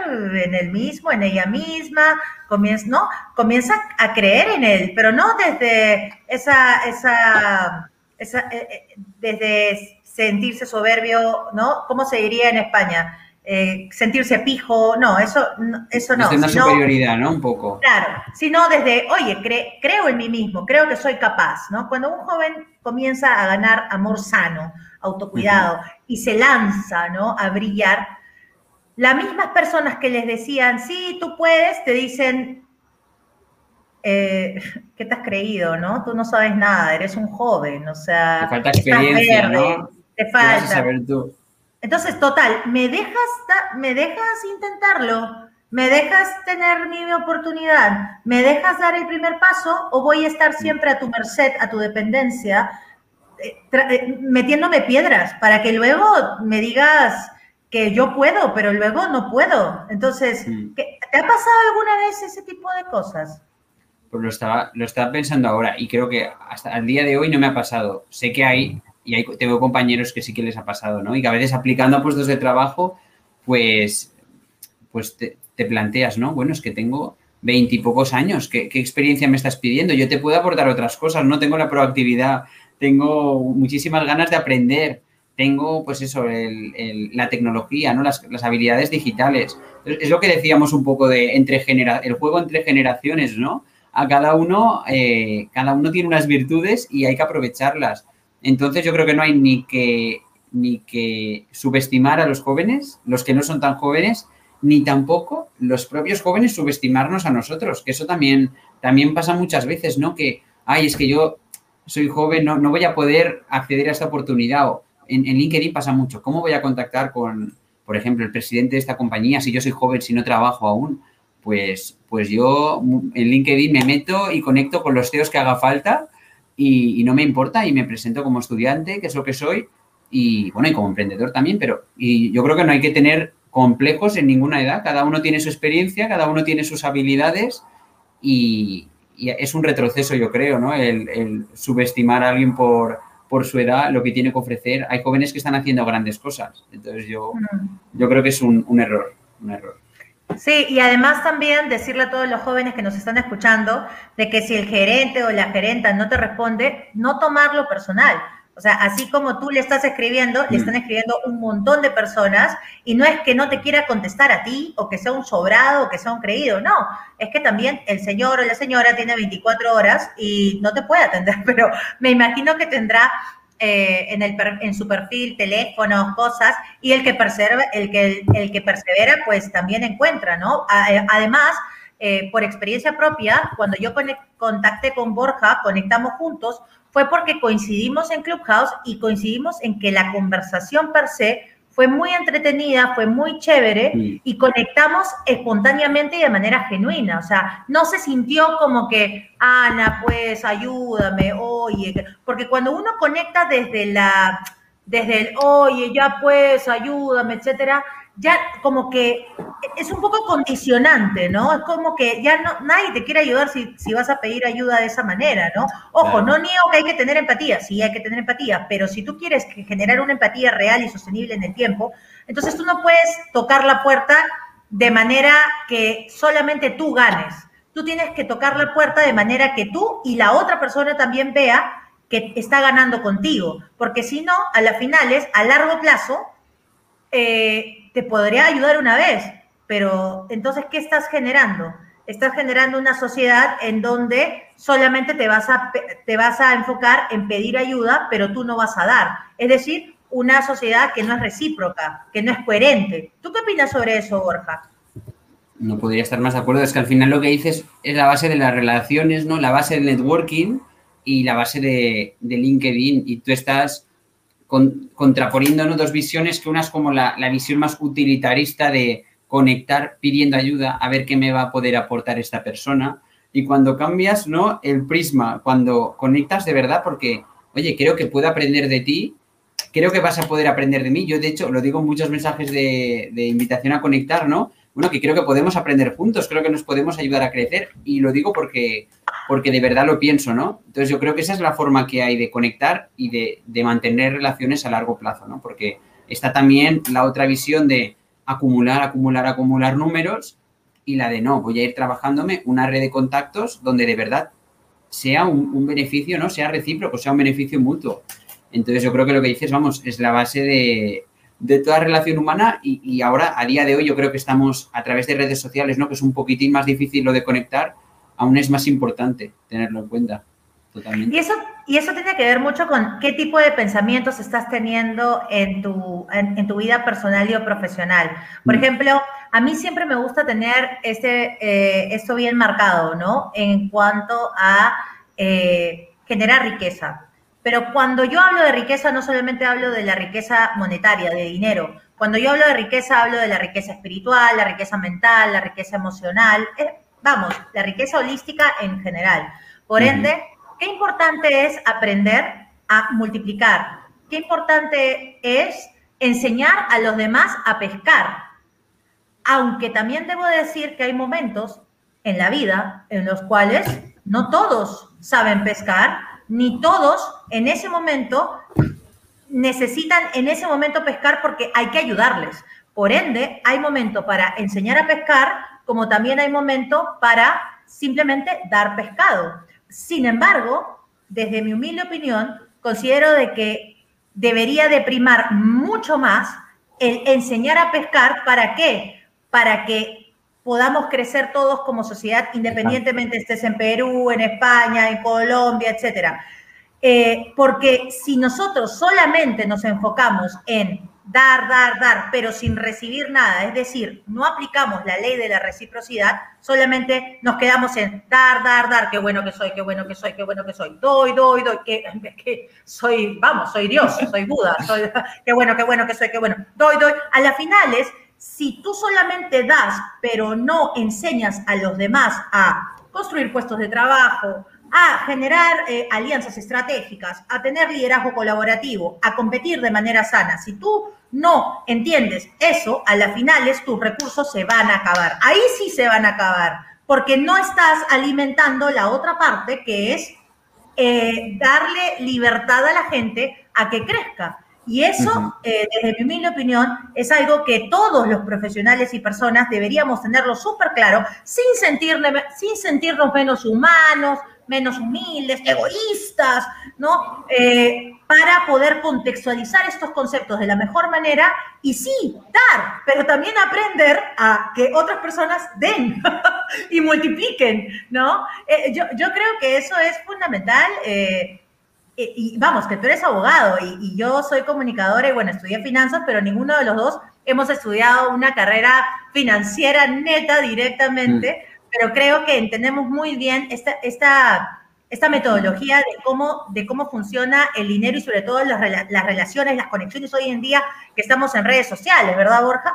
Speaker 2: en él mismo, en ella misma, comienza, ¿no? comienza a creer en él, pero no desde esa, esa, esa eh, eh, desde sentirse soberbio, ¿no? ¿Cómo se diría en España? Eh, sentirse pijo, no, eso, no, eso no.
Speaker 4: Desde una
Speaker 2: sino-
Speaker 4: superioridad, ¿no? Un poco.
Speaker 2: Claro, sino desde, oye, cre- creo en mí mismo, creo que soy capaz, ¿no? Cuando un joven comienza a ganar amor sano, autocuidado, y se lanza, ¿no? A brillar, las mismas personas que les decían, sí, tú puedes, te dicen, eh, ¿qué te has creído, no? Tú no sabes nada, eres un joven, o sea,
Speaker 4: Te falta
Speaker 2: estás
Speaker 4: experiencia,
Speaker 2: verde,
Speaker 4: ¿no?
Speaker 2: Te
Speaker 4: ¿Qué vas a
Speaker 2: falta.
Speaker 4: saber tú?
Speaker 2: Entonces, total, ¿me dejas, ¿me dejas intentarlo? ¿Me dejas tener mi oportunidad? ¿Me dejas dar el primer paso o voy a estar siempre a tu merced, a tu dependencia, eh, eh, metiéndome piedras para que luego me digas que yo puedo, pero luego no puedo? Entonces,
Speaker 4: Mm.
Speaker 2: ¿qué- ¿te ha pasado alguna vez ese tipo de cosas?
Speaker 4: Pues lo estaba, lo estaba pensando ahora y creo que hasta el día de hoy no me ha pasado. Sé que hay, y hay, tengo compañeros que sí que les ha pasado, ¿no? Y que a veces aplicando a puestos de trabajo, pues, pues te, te planteas, ¿no? Bueno, es que tengo veintipocos años, ¿qué, ¿qué experiencia me estás pidiendo? Yo te puedo aportar otras cosas, no tengo la proactividad, tengo muchísimas ganas de aprender, tengo, pues eso, la tecnología, ¿no? Las, las habilidades digitales. Es lo que decíamos un poco de entre genera el juego entre generaciones, ¿no? a cada uno, eh, cada uno tiene unas virtudes y hay que aprovecharlas. Entonces yo creo que no hay ni que, ni que subestimar a los jóvenes, los que no son tan jóvenes, ni tampoco los propios jóvenes subestimarnos a nosotros, que eso también, también pasa muchas veces, ¿no? Que, ay, es que yo soy joven, no, no voy a poder acceder a esta oportunidad. O en, LinkedIn pasa mucho. ¿Cómo voy a contactar con, por ejemplo, el presidente de esta compañía si yo soy joven, si no trabajo aún? Pues, pues yo en LinkedIn me meto y conecto con los CEOs que haga falta y, y no me importa y me presento como estudiante, que es lo que soy, y bueno, y como emprendedor también, pero y yo creo que no hay que tener complejos en ninguna edad, cada uno tiene su experiencia, cada uno tiene sus habilidades y, y es un retroceso, yo creo, ¿no? El, el subestimar a alguien por, por su edad, lo que tiene que ofrecer. Hay jóvenes que están haciendo grandes cosas, entonces yo, yo creo que es un, un error, un error.
Speaker 2: Sí, y además también decirle a todos los jóvenes que nos están escuchando de que si el gerente o la gerenta no te responde, no tomarlo personal. O sea, así como tú le estás escribiendo, le están escribiendo un montón de personas y no es que no te quiera contestar a ti o que sea un sobrado o que sea un creído, no, es que también el señor o la señora tiene 24 horas y no te puede atender, pero me imagino que tendrá eh, en, el, en su perfil, teléfonos, cosas, y el que, persevera, el, que, el, que persevera, pues también encuentra, ¿no? Eh, además, eh, por experiencia propia, cuando yo contacté con Borja, conectamos juntos, fue porque coincidimos en Clubhouse y coincidimos en que la conversación per se fue muy entretenida, fue muy chévere y conectamos espontáneamente y de manera genuina. O sea, no se sintió como que, Ana, pues ayúdame, oye, porque cuando uno conecta desde la, desde el, oye, ya pues, ayúdame, etcétera, ya como que es un poco condicionante, ¿no? Es como que ya no, nadie te quiere ayudar si, si vas a pedir ayuda de esa manera, ¿no? Ojo, no niego que hay que tener empatía, sí hay que tener empatía, pero si tú quieres generar una empatía real y sostenible en el tiempo, entonces tú no puedes tocar la puerta de manera que solamente tú ganes. Tú tienes que tocar la puerta de manera que tú y la otra persona también vea que está ganando contigo, porque si no, a las finales, a largo plazo, eh, te podría ayudar una vez, pero entonces, ¿qué estás generando? Estás generando una sociedad en donde solamente te vas a, te vas a enfocar en pedir ayuda, pero tú no vas a dar. Es decir, una sociedad que no es recíproca, que no es coherente. ¿Tú qué opinas sobre eso, Borja?
Speaker 4: No podría estar más de acuerdo. Es que al final lo que dices es la base de las relaciones, ¿no? La base del networking y la base de, de LinkedIn. Y tú estás contraponiendo dos visiones, que una es como la, visión más utilitarista de conectar pidiendo ayuda a ver qué me va a poder aportar esta persona. Y cuando cambias, ¿no? El prisma, cuando conectas de verdad, porque, oye, creo que puedo aprender de ti, creo que vas a poder aprender de mí. Yo, de hecho, lo digo en muchos mensajes de, de invitación a conectar, ¿no? Bueno, que creo que podemos aprender juntos, creo que nos podemos ayudar a crecer y lo digo porque porque de verdad lo pienso, ¿no? Entonces yo creo que esa es la forma que hay de conectar y de, mantener relaciones a largo plazo, ¿no? Porque está también la otra visión de acumular, acumular, acumular números y la de no, voy a ir trabajándome una red de contactos donde de verdad sea un, beneficio, ¿no? Sea recíproco, sea un beneficio mutuo. Entonces yo creo que lo que dices, vamos, es la base de, de toda relación humana y, y, ahora, a día de hoy, yo creo que estamos a través de redes sociales, ¿no? Que es un poquitín más difícil lo de conectar, aún es más importante tenerlo en cuenta. Totalmente.
Speaker 2: Y eso, y eso tiene que ver mucho con qué tipo de pensamientos estás teniendo en tu, en, tu vida personal y o profesional. Por mm. ejemplo, a mí siempre me gusta tener este, eh, esto bien marcado, ¿no? En cuanto a eh, generar riqueza. Pero cuando yo hablo de riqueza, no solamente hablo de la riqueza monetaria, de dinero. Cuando yo hablo de riqueza, hablo de la riqueza espiritual, la riqueza mental, la riqueza emocional vamos, la riqueza holística en general. Por ende, qué importante es aprender a multiplicar, qué importante es enseñar a los demás a pescar. Aunque también debo decir que hay momentos en la vida en los cuales no todos saben pescar, ni todos en ese momento necesitan en ese momento pescar porque hay que ayudarles. Por ende, hay momento para enseñar a pescar como también hay momento para simplemente dar pescado. Sin embargo, desde mi humilde opinión, considero de que debería de primar mucho más el enseñar a pescar, ¿para qué? Para que podamos crecer todos como sociedad, independientemente estés en Perú, en España, en Colombia, etcétera. Eh, porque si nosotros solamente nos enfocamos en dar, dar, dar, pero sin recibir nada. Es decir, no aplicamos la ley de la reciprocidad, solamente nos quedamos en dar, dar, dar, qué bueno que soy, qué bueno que soy, qué bueno que soy, doy, doy, doy, que, que soy, vamos, soy Dios, soy Buda, soy, qué bueno, qué bueno que soy, qué bueno, doy, doy. A las finales, si tú solamente das, pero no enseñas a los demás a construir puestos de trabajo, a generar eh, alianzas estratégicas, a tener liderazgo colaborativo, a competir de manera sana. Si tú no entiendes eso, a las finales tus recursos se van a acabar. Ahí sí se van a acabar, porque no estás alimentando la otra parte que es eh, darle libertad a la gente a que crezca. Y eso, eh, desde mi humilde opinión, es algo que todos los profesionales y personas deberíamos tenerlo súper claro, sin, sin sentirnos menos humanos, menos humildes, egoístas, ¿no? Eh, para poder contextualizar estos conceptos de la mejor manera y sí, dar, pero también aprender a que otras personas den y multipliquen, ¿no? Eh, yo, creo que eso es fundamental. Eh, y vamos, que tú eres abogado y, y, yo soy comunicadora y bueno, estudié finanzas, pero ninguno de los dos hemos estudiado una carrera financiera neta directamente, mm. pero creo que entendemos muy bien esta, esta, esta metodología de cómo, de cómo funciona el dinero y sobre todo las, las relaciones, las conexiones hoy en día que estamos en redes sociales, ¿verdad, Borja?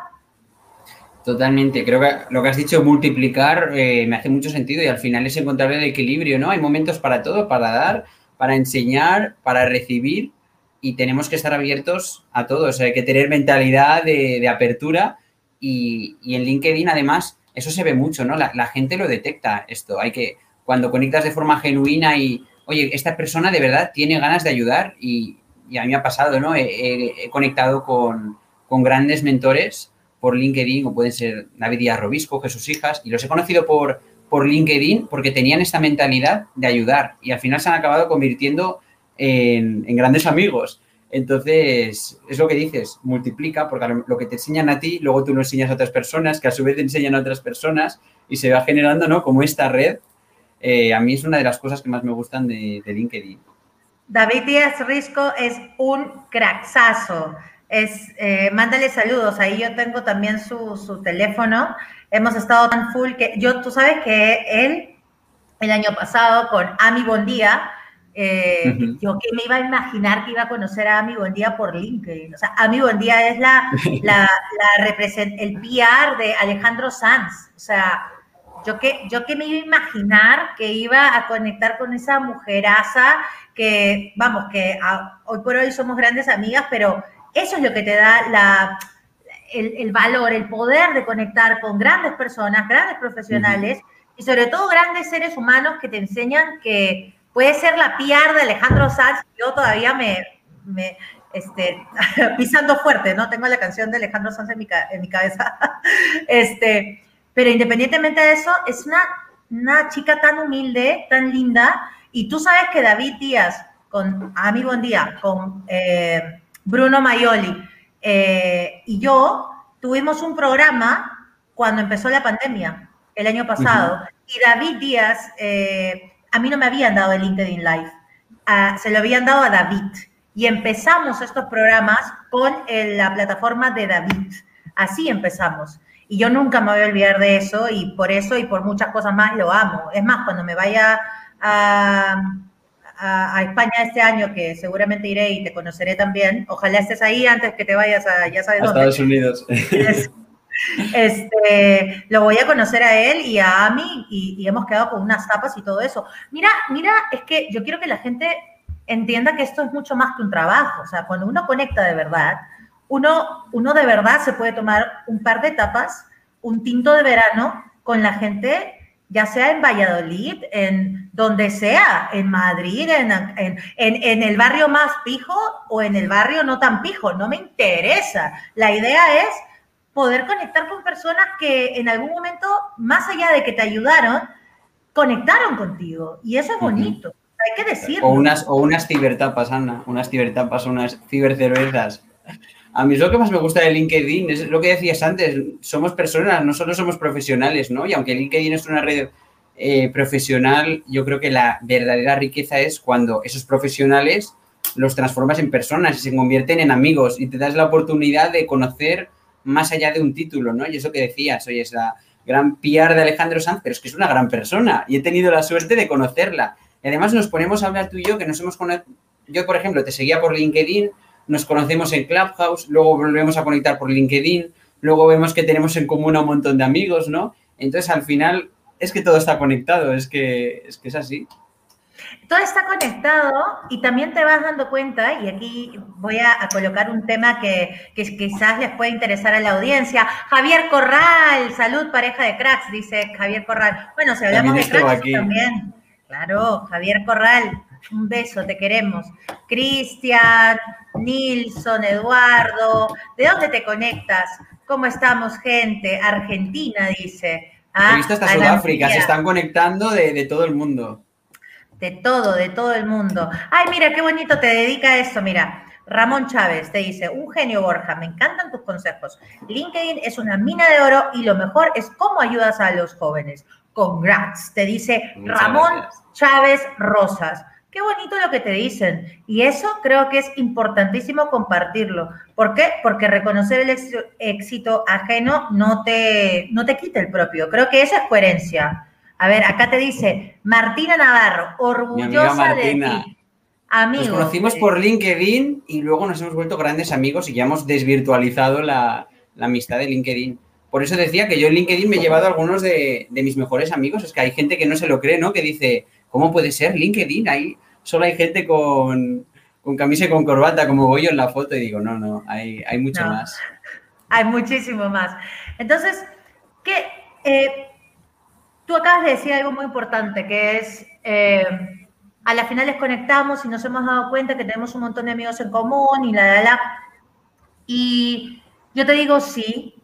Speaker 4: Totalmente, creo que lo que has dicho, multiplicar, eh, me hace mucho sentido y al final es encontrar el equilibrio, ¿no? Hay momentos para todo, para dar, para enseñar, para recibir y tenemos que estar abiertos a todo, o sea, hay que tener mentalidad de, apertura y, en LinkedIn además eso se ve mucho, ¿no? La, gente lo detecta esto, hay que, cuando conectas de forma genuina y, oye, esta persona de verdad tiene ganas de ayudar y, a mí me ha pasado, ¿no? He, conectado con, con grandes mentores por LinkedIn, o pueden ser David Díaz Robisco, Jesús Hijas, y los he conocido por, por LinkedIn porque tenían esta mentalidad de ayudar y al final se han acabado convirtiendo en, grandes amigos. Entonces, es lo que dices, multiplica, porque lo que te enseñan a ti, luego tú lo enseñas a otras personas, que a su vez te enseñan a otras personas y se va generando, ¿no? Como esta red. Eh, a mí es una de las cosas que más me gustan de, de LinkedIn.
Speaker 2: David Díaz Risco es un craxazo es, eh, mándale saludos. Ahí yo tengo también su, su, teléfono. Hemos estado tan full que yo, tú sabes que él, el año pasado, con Ami Bondía, eh, yo que me iba a imaginar que iba a conocer a Ami Bondía por LinkedIn. O sea, Ami Bondía es la, la, la el PR de Alejandro Sanz. O sea, yo que, yo que me iba a imaginar que iba a conectar con esa mujeraza que, vamos, que hoy por hoy somos grandes amigas, pero eso es lo que te da la, el, valor, el poder de conectar con grandes personas, grandes profesionales y sobre todo grandes seres humanos que te enseñan que puede ser la PR de Alejandro Sanz. Yo todavía me, me este, pisando fuerte, ¿no? Tengo la canción de Alejandro Sanz en mi, en mi cabeza. este, pero independientemente de eso, es una, una chica tan humilde, tan linda. Y tú sabes que David Díaz, con Ami Buen Día, con eh, Bruno Maioli eh, y yo tuvimos un programa cuando empezó la pandemia, el año pasado, y David Díaz, eh, a mí no me habían dado el LinkedIn Live, se lo habían dado a David. Y empezamos estos programas con la plataforma de David. Así empezamos. Y yo nunca me voy a olvidar de eso y por eso y por muchas cosas más lo amo. Es más, cuando me vaya a, a, España este año, que seguramente iré y te conoceré también. Ojalá estés ahí antes que te vayas a, ya sabes dónde.
Speaker 4: Estados Unidos.
Speaker 2: Este, lo voy a conocer a él y a Ami y, hemos quedado con unas tapas y todo eso. Mira, mira, es que yo quiero que la gente entienda que esto es mucho más que un trabajo. O sea, cuando uno conecta de verdad, uno, uno de verdad se puede tomar un par de tapas, un tinto de verano con la gente ya sea en Valladolid, en donde sea, en Madrid, en, en, el barrio más pijo o en el barrio no tan pijo, no me interesa. La idea es poder conectar con personas que en algún momento, más allá de que te ayudaron, conectaron contigo. Y eso es bonito, hay que decirlo.
Speaker 4: O unas, o unas cibertapas, Ana, unas cibertapas, unas cibercervezas. A mí es lo que más me gusta de LinkedIn, es lo que decías antes, somos personas, no solo somos profesionales, ¿no? Y aunque LinkedIn es una red eh, profesional, yo creo que la verdadera riqueza es cuando esos profesionales los transformas en personas y se convierten en amigos y te das la oportunidad de conocer más allá de un título, ¿no? Y eso que decías, oye, es la gran PR de Alejandro Sanz, pero es que es una gran persona y he tenido la suerte de conocerla. Y además nos ponemos a hablar tú y yo, que nos hemos conocido, yo por ejemplo te seguía por LinkedIn, nos conocemos en Clubhouse, luego volvemos a conectar por LinkedIn, luego vemos que tenemos en común a un montón de amigos, ¿no? Entonces, al final, es que todo está conectado, es que es, que es así.
Speaker 2: Todo está conectado y también te vas dando cuenta, y aquí voy a, colocar un tema que, que, quizás les puede interesar a la audiencia. Javier Corral, salud pareja de cracks, dice Javier Corral. Bueno, si hablamos de cracks también. Claro, Javier Corral, un beso, te queremos. Cristian, Nilson, Eduardo, ¿de dónde te conectas? ¿Cómo estamos, gente? Argentina, dice.
Speaker 4: Ah, He visto hasta Sudáfrica, se están conectando de, todo el mundo.
Speaker 2: De todo, de todo el mundo. Ay, mira, qué bonito te dedica eso, mira. Ramón Chávez te dice, un genio Borja, me encantan tus consejos. LinkedIn es una mina de oro y lo mejor es cómo ayudas a los jóvenes. Congrats, te dice Ramón Chávez Rosas. Qué bonito lo que te dicen. Y eso creo que es importantísimo compartirlo. ¿Por qué? Porque reconocer el éxito, éxito ajeno no te, no te quita el propio. Creo que esa es coherencia. A ver, acá te dice Martina Navarro, orgullosa de
Speaker 4: Martina.
Speaker 2: ti. Amigo.
Speaker 4: Nos conocimos
Speaker 2: eh,
Speaker 4: por LinkedIn y luego nos hemos vuelto grandes amigos y ya hemos desvirtualizado la, la amistad de LinkedIn. Por eso decía que yo en LinkedIn me he llevado a algunos de, de mis mejores amigos. Es que hay gente que no se lo cree, ¿no? Que dice, ¿cómo puede ser LinkedIn? Ahí solo hay gente con, con camisa y con corbata, como voy yo en la foto. Y digo, no, no, hay, hay mucho
Speaker 2: No.
Speaker 4: más.
Speaker 2: Hay muchísimo más. Entonces, ¿qué? Eh, tú acabas de decir algo muy importante, que es, eh, a la final les conectamos y nos hemos dado cuenta que tenemos un montón de amigos en común y la, la, la. Y yo te digo, sí,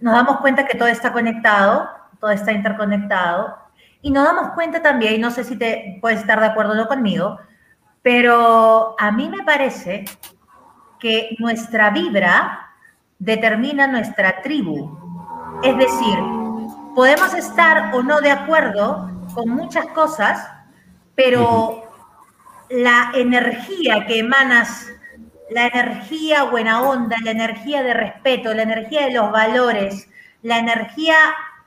Speaker 2: nos damos cuenta que todo está conectado, todo está interconectado. Y nos damos cuenta también, y no sé si te puedes estar de acuerdo o no conmigo, pero a mí me parece que nuestra vibra determina nuestra tribu. Es decir, podemos estar o no de acuerdo con muchas cosas, pero la energía que emanas, la energía buena onda, la energía de respeto, la energía de los valores, la energía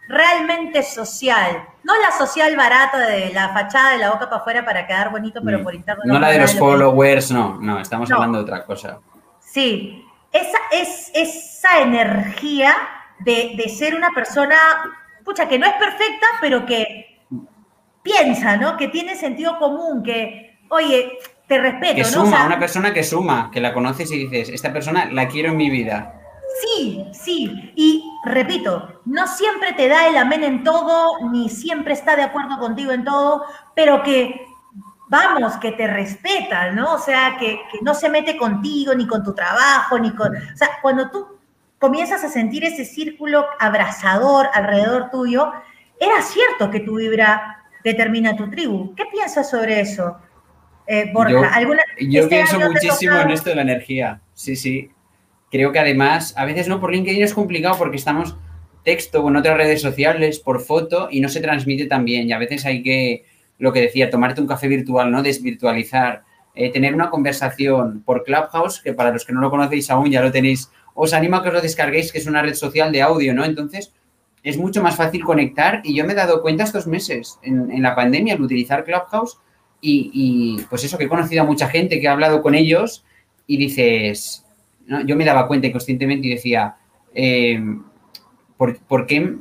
Speaker 2: realmente social, no la social barata de la fachada de la boca para afuera para quedar bonito, pero por interno
Speaker 4: No la de los
Speaker 2: que-
Speaker 4: followers, no, no, estamos
Speaker 2: No.
Speaker 4: hablando de otra cosa.
Speaker 2: Sí, esa, es, esa energía de, de ser una persona, pucha, que no es perfecta, pero que piensa, ¿no? Que tiene sentido común, que, oye, te respeto,
Speaker 4: Que
Speaker 2: ¿no? O
Speaker 4: suma,
Speaker 2: sea,
Speaker 4: una persona que suma, que la conoces y dices, esta persona la quiero en mi vida.
Speaker 2: Sí, sí. Y repito, no siempre te da el amén en todo, ni siempre está de acuerdo contigo en todo, pero que, vamos, que te respeta, ¿no? O sea, que, que no se mete contigo, ni con tu trabajo, ni con... O sea, cuando tú comienzas a sentir ese círculo abrazador alrededor tuyo, era cierto que tu vibra determina tu tribu. ¿Qué piensas sobre eso, eh, Borja?
Speaker 4: Yo-
Speaker 2: ¿Alguna,
Speaker 4: Yo
Speaker 2: este
Speaker 4: pienso muchísimo en esto de la energía. Sí, sí. Creo que además, a veces no, por LinkedIn es complicado porque estamos texto o en otras redes sociales, por foto, y no se transmite tan bien. Y a veces hay que, lo que decía, tomarte un café virtual, ¿no? Desvirtualizar, eh, tener una conversación por Clubhouse, que para los que no lo conocéis aún ya lo tenéis, os animo a que os lo descarguéis, que es una red social de audio, ¿no? Entonces, es mucho más fácil conectar y yo me he dado cuenta estos meses en, la pandemia al utilizar Clubhouse y, y, pues eso, que he conocido a mucha gente, que he hablado con ellos y dices, yo me daba cuenta inconscientemente y decía, eh, ¿por, por qué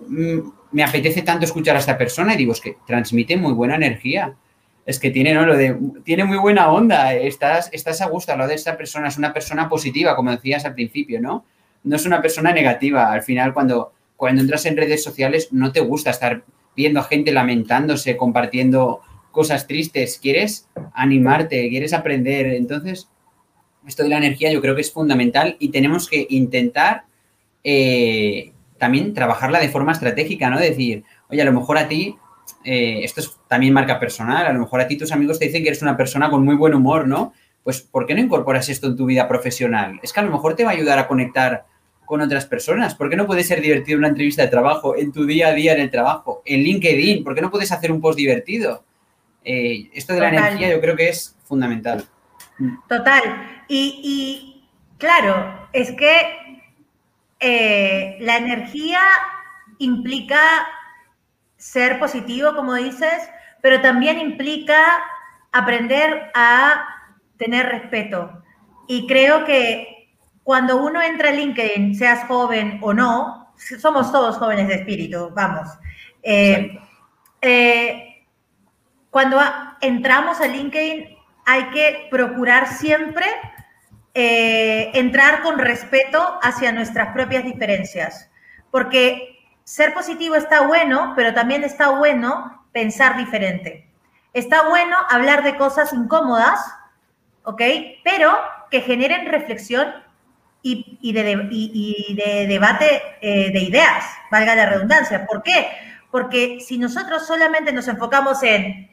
Speaker 4: me apetece tanto escuchar a esta persona? Y digo, es que transmite muy buena energía. Es que tiene, ¿no? Lo de, tiene muy buena onda, estás, estás a gusto lado de esta persona, es una persona positiva, como decías al principio, ¿no? No es una persona negativa. Al final, cuando, cuando entras en redes sociales, no te gusta estar viendo a gente lamentándose, compartiendo cosas tristes. Quieres animarte, quieres aprender. Entonces, esto de la energía yo creo que es fundamental y tenemos que intentar eh, también trabajarla de forma estratégica, ¿no? Decir, oye, a lo mejor a ti, eh, esto es también marca personal, a lo mejor a ti tus amigos te dicen que eres una persona con muy buen humor, ¿no? Pues, ¿por qué no incorporas esto en tu vida profesional? Es que a lo mejor te va a ayudar a conectar con otras personas. ¿Por qué no puede ser divertido una entrevista de trabajo en tu día a día en el trabajo? En LinkedIn, ¿por qué no puedes hacer un post divertido? Eh, esto de la energía yo creo que es fundamental.
Speaker 2: Total. Y, y, claro, es que eh, la energía implica ser positivo, como dices, pero también implica aprender a tener respeto. Y creo que cuando uno entra a LinkedIn, seas joven o no, somos todos jóvenes de espíritu, vamos. Eh, eh, cuando entramos a LinkedIn hay que procurar siempre eh, entrar con respeto hacia nuestras propias diferencias, porque ser positivo está bueno, pero también está bueno pensar diferente. Está bueno hablar de cosas incómodas, ¿ok? Pero que generen reflexión y, de debate eh, de ideas, valga la redundancia. ¿Por qué? Porque si nosotros solamente nos enfocamos en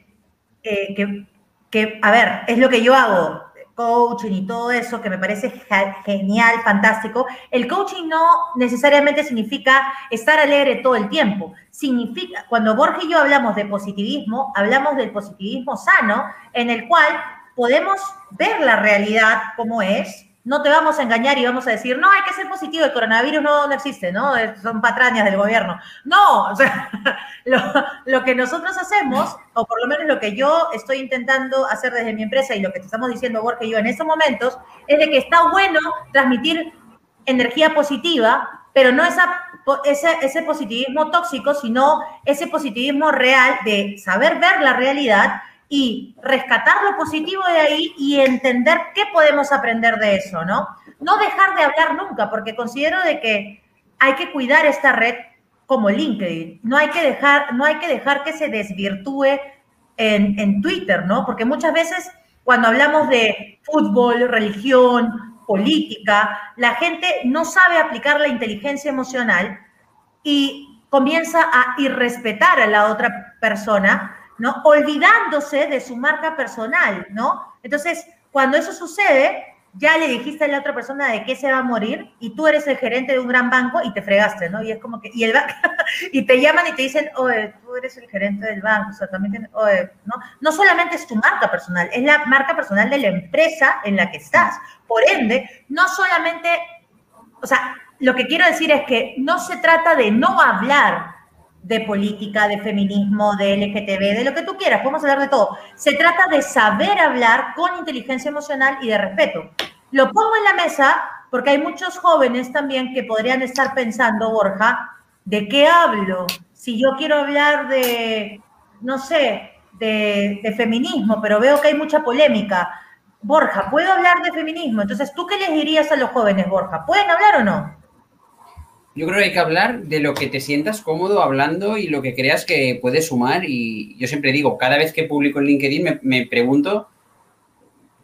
Speaker 2: eh, que, que, a ver, es lo que yo hago, coaching y todo eso, que me parece ge- genial, fantástico, el coaching no necesariamente significa estar alegre todo el tiempo. Significa, cuando Borja y yo hablamos de positivismo, hablamos del positivismo sano, en el cual podemos ver la realidad como es. No te vamos a engañar y vamos a decir, no, hay que ser positivo, el coronavirus no, no existe, ¿no? Son patrañas del gobierno. No, o sea, lo, que nosotros hacemos, o por lo menos lo que yo estoy intentando hacer desde mi empresa y lo que te estamos diciendo Borja y yo en estos momentos, es de que está bueno transmitir energía positiva, pero no esa, ese, ese positivismo tóxico, sino ese positivismo real de saber ver la realidad y rescatar lo positivo de ahí y entender qué podemos aprender de eso, ¿no? No dejar de hablar nunca, porque considero de que hay que cuidar esta red como LinkedIn. No hay que dejar, no hay que, dejar que se desvirtúe en, en Twitter, ¿no? Porque muchas veces cuando hablamos de fútbol, religión, política, la gente no sabe aplicar la inteligencia emocional y comienza a irrespetar a la otra persona, ¿no? Olvidándose de su marca personal, ¿no? Entonces, cuando eso sucede, ya le dijiste a la otra persona de qué se va a morir y tú eres el gerente de un gran banco y te fregaste, ¿no? Y es como que, y, el ba- y te llaman y te dicen, oye, tú eres el gerente del banco, o sea, también tienes, ¿no? No solamente es tu marca personal, es la marca personal de la empresa en la que estás. Por ende, no solamente, o sea, lo que quiero decir es que no se trata de no hablar de política, de feminismo, de LGTB, de lo que tú quieras, podemos hablar de todo. Se trata de saber hablar con inteligencia emocional y de respeto. Lo pongo en la mesa porque hay muchos jóvenes también que podrían estar pensando, Borja, ¿de qué hablo? Si yo quiero hablar de, no sé, de, de feminismo, pero veo que hay mucha polémica. Borja, ¿puedo hablar de feminismo? Entonces, ¿tú qué les dirías a los jóvenes, Borja? ¿Pueden hablar o no?
Speaker 4: Yo creo que hay que hablar de lo que te sientas cómodo hablando y lo que creas que puedes sumar. Y yo siempre digo, cada vez que publico en LinkedIn me, me pregunto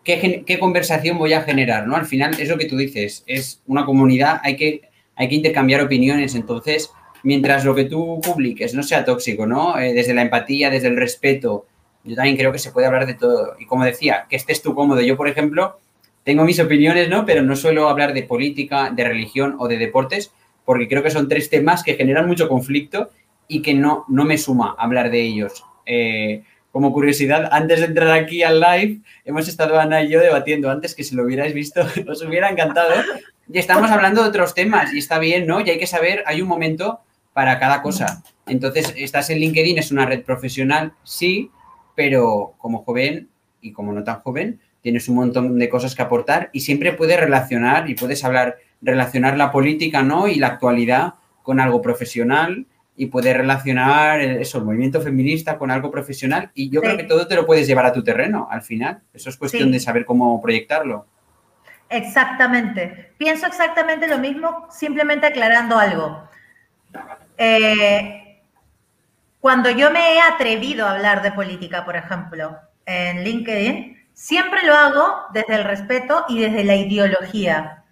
Speaker 4: qué, qué conversación voy a generar, ¿no? Al final es lo que tú dices, es una comunidad, hay que, hay que intercambiar opiniones. Entonces, mientras lo que tú publiques no sea tóxico, ¿no? Eh, desde la empatía, desde el respeto, yo también creo que se puede hablar de todo. Y como decía, que estés tú cómodo. Yo, por ejemplo, tengo mis opiniones, ¿no? Pero no suelo hablar de política, de religión o de deportes, porque creo que son tres temas que generan mucho conflicto y que no, no me suma hablar de ellos. Eh, como curiosidad, antes de entrar aquí al live, hemos estado Ana y yo debatiendo antes que si lo hubierais visto, os hubiera encantado. Y estamos hablando de otros temas y está bien, ¿no? Y hay que saber, hay un momento para cada cosa. Entonces, estás en LinkedIn, es una red profesional, sí, pero como joven y como no tan joven, tienes un montón de cosas que aportar y siempre puedes relacionar y puedes hablar, relacionar la política, ¿no? Y la actualidad con algo profesional y puedes relacionar eso, el movimiento feminista con algo profesional y yo
Speaker 2: Sí.
Speaker 4: creo que todo te lo puedes llevar a tu terreno al final. Eso es cuestión
Speaker 2: Sí.
Speaker 4: de saber cómo proyectarlo.
Speaker 2: Exactamente. Pienso exactamente lo mismo, simplemente aclarando algo. Eh, cuando yo me he atrevido a hablar de política, por ejemplo, en LinkedIn, siempre lo hago desde el respeto y desde la ideología,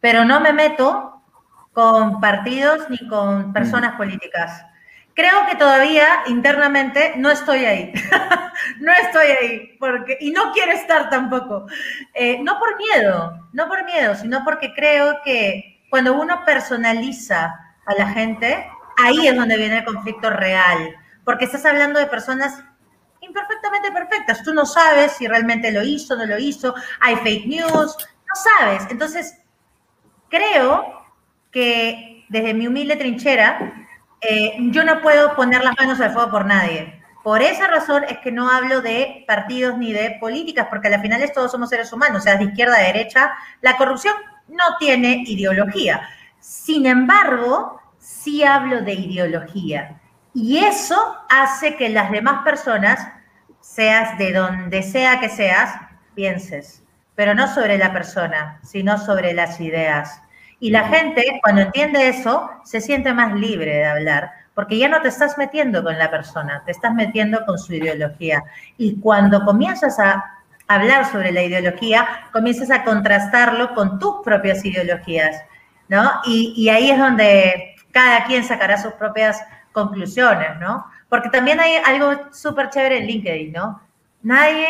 Speaker 2: pero no me meto con partidos ni con personas políticas. Creo que todavía internamente no estoy ahí. no estoy ahí, porque, y no quiero estar tampoco. Eh, no por miedo, no por miedo, sino porque creo que cuando uno personaliza a la gente, ahí es donde viene el conflicto real, porque estás hablando de personas imperfectamente perfectas. Tú no sabes si realmente lo hizo, no lo hizo, hay fake news, no sabes. Entonces, creo que desde mi humilde trinchera, eh, yo no puedo poner las manos al fuego por nadie. Por esa razón es que no hablo de partidos ni de políticas, porque al final todos somos seres humanos, seas de izquierda a derecha. La corrupción no tiene ideología. Sin embargo, sí hablo de ideología. Y eso hace que las demás personas, seas de donde sea que seas, pienses, pero no sobre la persona, sino sobre las ideas. Y la gente, cuando entiende eso, se siente más libre de hablar, porque ya no te estás metiendo con la persona, te estás metiendo con su ideología. Y cuando comienzas a hablar sobre la ideología, comienzas a contrastarlo con tus propias ideologías, ¿no? Y, y ahí es donde cada quien sacará sus propias conclusiones, ¿no? Porque también hay algo súper chévere en LinkedIn, ¿no? Nadie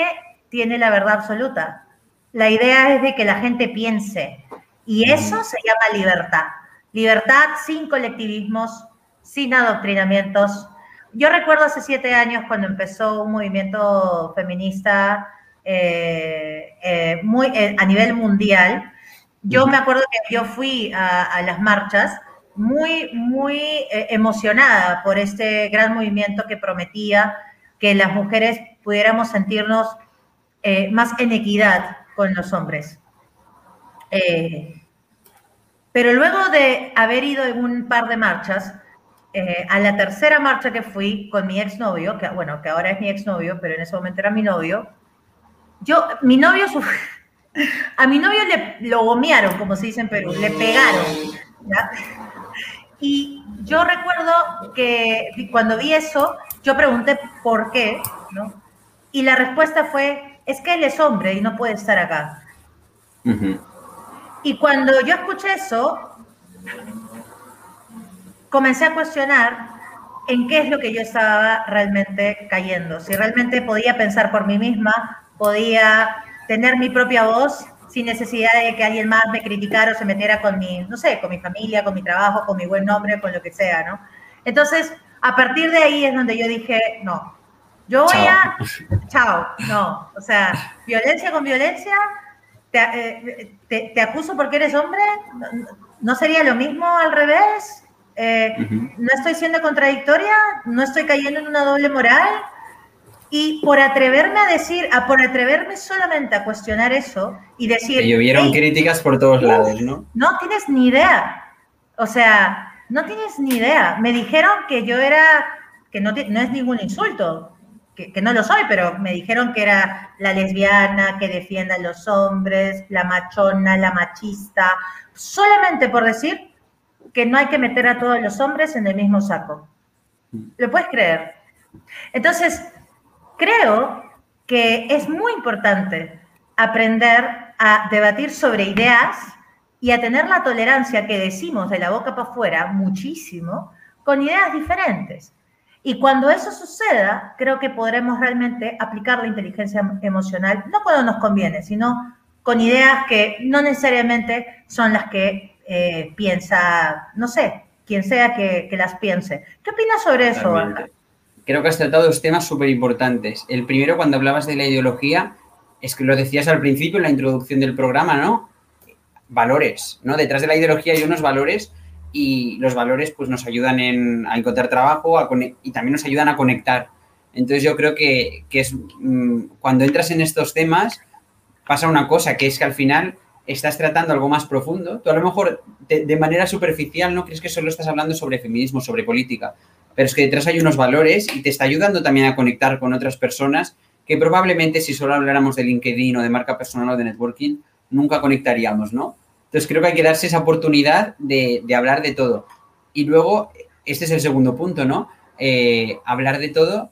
Speaker 2: tiene la verdad absoluta. La idea es de que la gente piense y eso se llama libertad. Libertad sin colectivismos, sin adoctrinamientos. Yo recuerdo hace siete años cuando empezó un movimiento feminista eh, eh, muy, eh, a nivel mundial. Yo me acuerdo que yo fui a, a las marchas muy, muy emocionada por este gran movimiento que prometía que las mujeres pudiéramos sentirnos más en equidad con los hombres. pero luego de haber ido en un par de marchas, a la tercera marcha que fui con mi exnovio, que bueno, que ahora es mi exnovio, pero en ese momento era mi novio, yo, mi novio, a mi novio le, lo gomearon, como se dice en Perú, le pegaron. Y yo recuerdo que cuando vi eso, yo pregunté por qué, ¿no? Y la respuesta fue, es que él es hombre y no puede estar acá. Y cuando yo escuché eso, comencé a cuestionar en qué es lo que yo estaba realmente cayendo, si realmente podía pensar por mí misma podía tener mi propia voz sin necesidad de que alguien más me criticara o se metiera con mi, no sé, con mi familia, con mi trabajo, con mi buen nombre, con lo que sea, ¿no? Entonces, a partir de ahí es donde yo dije, no, yo voy a, chao, no, o sea, violencia con violencia, te, eh, te, acuso porque eres hombre, ¿no sería lo mismo al revés? Eh, ¿No estoy siendo contradictoria? ¿No estoy cayendo en una doble moral? Y por atreverme a decir, a por atreverme solamente a cuestionar eso y decir...
Speaker 4: Y hubieron críticas por todos lados, ¿no?
Speaker 2: No tienes ni idea. O sea, no tienes ni idea. Me dijeron que yo era, que no, no es ningún insulto, que, no lo soy, pero me dijeron que era la lesbiana, que defienda a los hombres, la machona, la machista, solamente por decir que no hay que meter a todos los hombres en el mismo saco. ¿Lo puedes creer? Entonces, creo que es muy importante aprender a debatir sobre ideas y a tener la tolerancia que decimos de la boca para afuera muchísimo con ideas diferentes. Y cuando eso suceda, creo que podremos realmente aplicar la inteligencia emocional, no cuando nos conviene, sino con ideas que no necesariamente son las que eh, piensa, no sé, quien sea que, las piense. ¿Qué opinas sobre eso,
Speaker 4: creo que has tratado dos temas súper importantes. El primero, cuando hablabas de la ideología, es que lo decías al principio en la introducción del programa, ¿no? Valores, ¿no? Detrás de la ideología hay unos valores y los valores pues nos ayudan en, a encontrar trabajo y también nos ayudan a conectar. Entonces yo creo que, es mm, cuando entras en estos temas pasa una cosa, que es que al final estás tratando algo más profundo. Tú a lo mejor de manera superficial no crees que solo estás hablando sobre feminismo, sobre política, pero es que detrás hay unos valores y te está ayudando también a conectar con otras personas que probablemente si solo habláramos de LinkedIn o de marca personal o de networking, nunca conectaríamos, ¿no? Entonces creo que hay que darse esa oportunidad de, hablar de todo. Y luego, este es el segundo punto, ¿no? Eh, hablar de todo,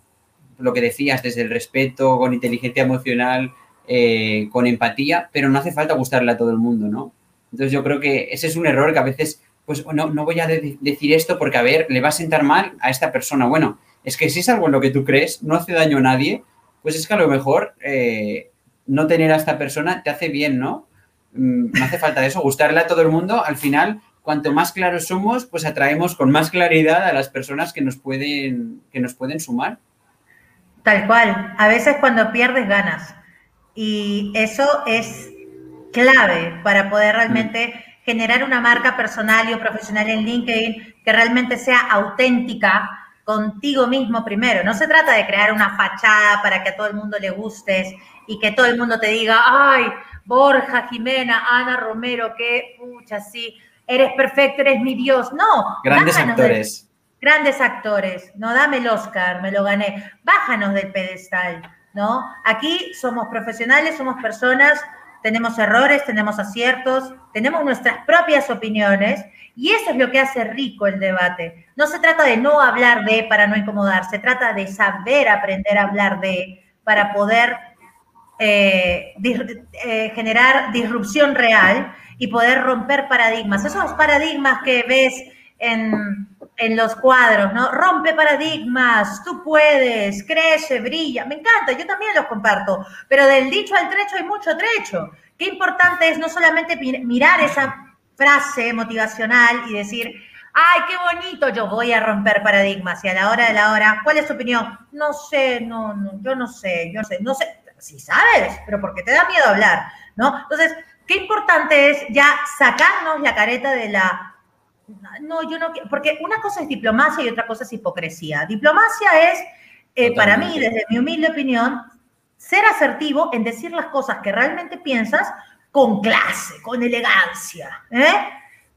Speaker 4: lo que decías, desde el respeto, con inteligencia emocional, eh, con empatía, pero no hace falta gustarle a todo el mundo, ¿no? Entonces yo creo que ese es un error que a veces pues no, no voy a decir esto porque, a ver, le va a sentar mal a esta persona. Bueno, es que si es algo en lo que tú crees, no hace daño a nadie, pues es que a lo mejor eh, no tener a esta persona te hace bien, ¿no? Mm, no hace falta eso, gustarle a todo el mundo, al final, cuanto más claros somos, pues atraemos con más claridad a las personas que nos pueden, que nos pueden sumar.
Speaker 2: Tal cual, a veces cuando pierdes ganas. Y eso es clave para poder realmente generar una marca personal y o profesional en LinkedIn que realmente sea auténtica contigo mismo primero. No se trata de crear una fachada para que a todo el mundo le gustes y que todo el mundo te diga, ay, Borja, Jimena, Ana Romero, qué pucha, sí, eres perfecto, eres mi Dios. No.
Speaker 4: Grandes actores.
Speaker 2: grandes actores. No, dame el Oscar, me lo gané. Bájanos del pedestal, ¿no? Aquí somos profesionales, somos personas tenemos errores, tenemos aciertos, tenemos nuestras propias opiniones y eso es lo que hace rico el debate. No se trata de no hablar de para no incomodar, se trata de saber aprender a hablar de para poder eh, eh, generar disrupción real y poder romper paradigmas. Esos paradigmas que ves en, en los cuadros, ¿no? Rompe paradigmas, tú puedes, crece, brilla. Me encanta, yo también los comparto. Pero del dicho al trecho hay mucho trecho. qué importante es no solamente mi- mirar esa frase motivacional y decir, ay, qué bonito, yo voy a romper paradigmas y a la hora de la hora, ¿cuál es tu opinión? No sé, no, no, yo no sé, yo no sé, no sé, sí sabes, pero porque te da miedo hablar, ¿no? Entonces, qué importante es ya sacarnos la careta de la no, yo no porque una cosa es diplomacia y otra cosa es hipocresía. Diplomacia es, eh, para mí, desde mi humilde opinión, ser asertivo en decir las cosas que realmente piensas con clase, con elegancia. ¿eh?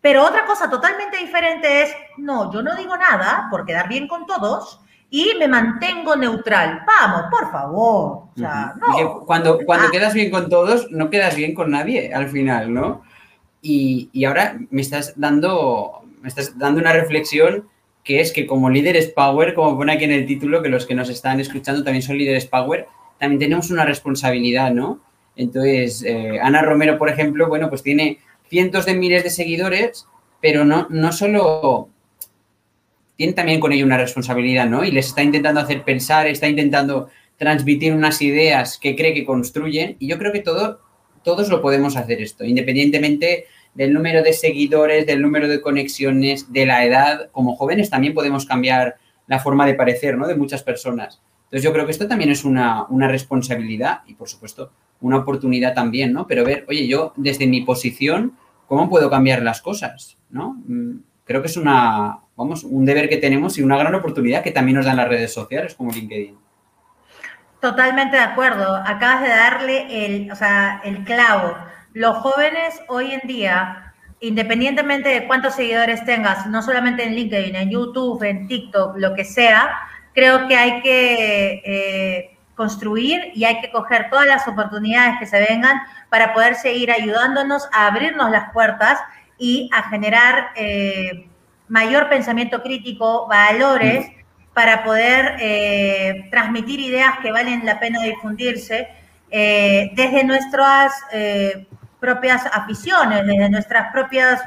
Speaker 2: Pero otra cosa totalmente diferente es, no, yo no digo nada por quedar bien con todos y me mantengo neutral. Vamos, por favor. O sea, no.
Speaker 4: cuando cuando
Speaker 2: Ah.
Speaker 4: quedas bien con todos, no quedas bien con nadie al final, ¿no? Y, y ahora me estás dando, me estás dando una reflexión que es que como líderes power, como pone aquí en el título, que los que nos están escuchando también son líderes power, también tenemos una responsabilidad, ¿no? Entonces, eh, Ana Romero, por ejemplo, bueno, pues tiene cientos de miles de seguidores, pero no, no solo también con ello una responsabilidad, ¿no? Y les está intentando hacer pensar, está intentando transmitir unas ideas que cree que construyen. Y yo creo que todo, todos lo podemos hacer esto, independientemente del número de seguidores, del número de conexiones, de la edad. Como jóvenes también podemos cambiar la forma de parecer, ¿no? De muchas personas. Entonces yo creo que esto también es una, una responsabilidad y, por supuesto, una oportunidad también, ¿no? Pero ver, oye, yo desde mi posición, ¿cómo puedo cambiar las cosas? ¿No? Mm, Creo que es una, un deber que tenemos y una gran oportunidad que también nos dan las redes sociales como LinkedIn.
Speaker 2: Totalmente de acuerdo. Acabas de darle el, o sea, el clavo. Los jóvenes hoy en día, independientemente de cuántos seguidores tengas, no solamente en LinkedIn, en YouTube, en TikTok, lo que sea, creo que hay que eh, construir y hay que coger todas las oportunidades que se vengan para poder seguir ayudándonos a abrirnos las puertas y a generar eh, mayor pensamiento crítico, valores para poder eh, transmitir ideas que valen la pena difundirse eh, desde nuestras eh, propias aficiones, desde nuestras propias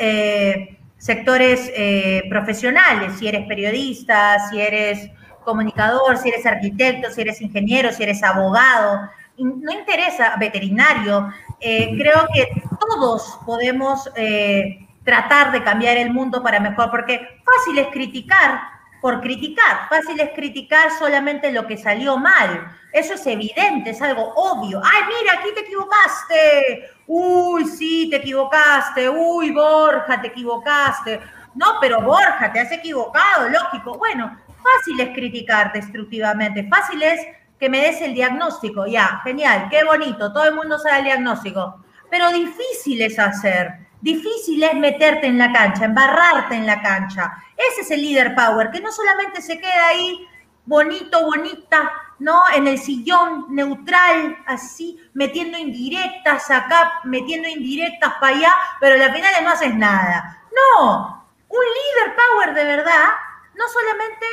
Speaker 2: eh, sectores eh, profesionales, si eres periodista, si eres comunicador, si eres arquitecto, si eres ingeniero, si eres abogado, no interesa, veterinario, eh, creo que todos podemos eh, tratar de cambiar el mundo para mejor, porque fácil es criticar por criticar, fácil es criticar solamente lo que salió mal, eso es evidente, es algo obvio. Ay, mira, aquí te equivocaste. Uy, sí, te equivocaste. Uy, Borja, te equivocaste. No, pero Borja, te has equivocado, lógico. Bueno, fácil es criticar destructivamente, fácil es que me des el diagnóstico. Ya, genial, qué bonito, todo el mundo sabe el diagnóstico. Pero difícil es hacer, difícil es meterte en la cancha, embarrarte en la cancha. Ese es el líder power, que no solamente se queda ahí bonito, bonita, ¿no? En el sillón neutral, así, metiendo indirectas acá, metiendo indirectas para allá, pero al final no haces nada. No, un líder power de verdad no solamente,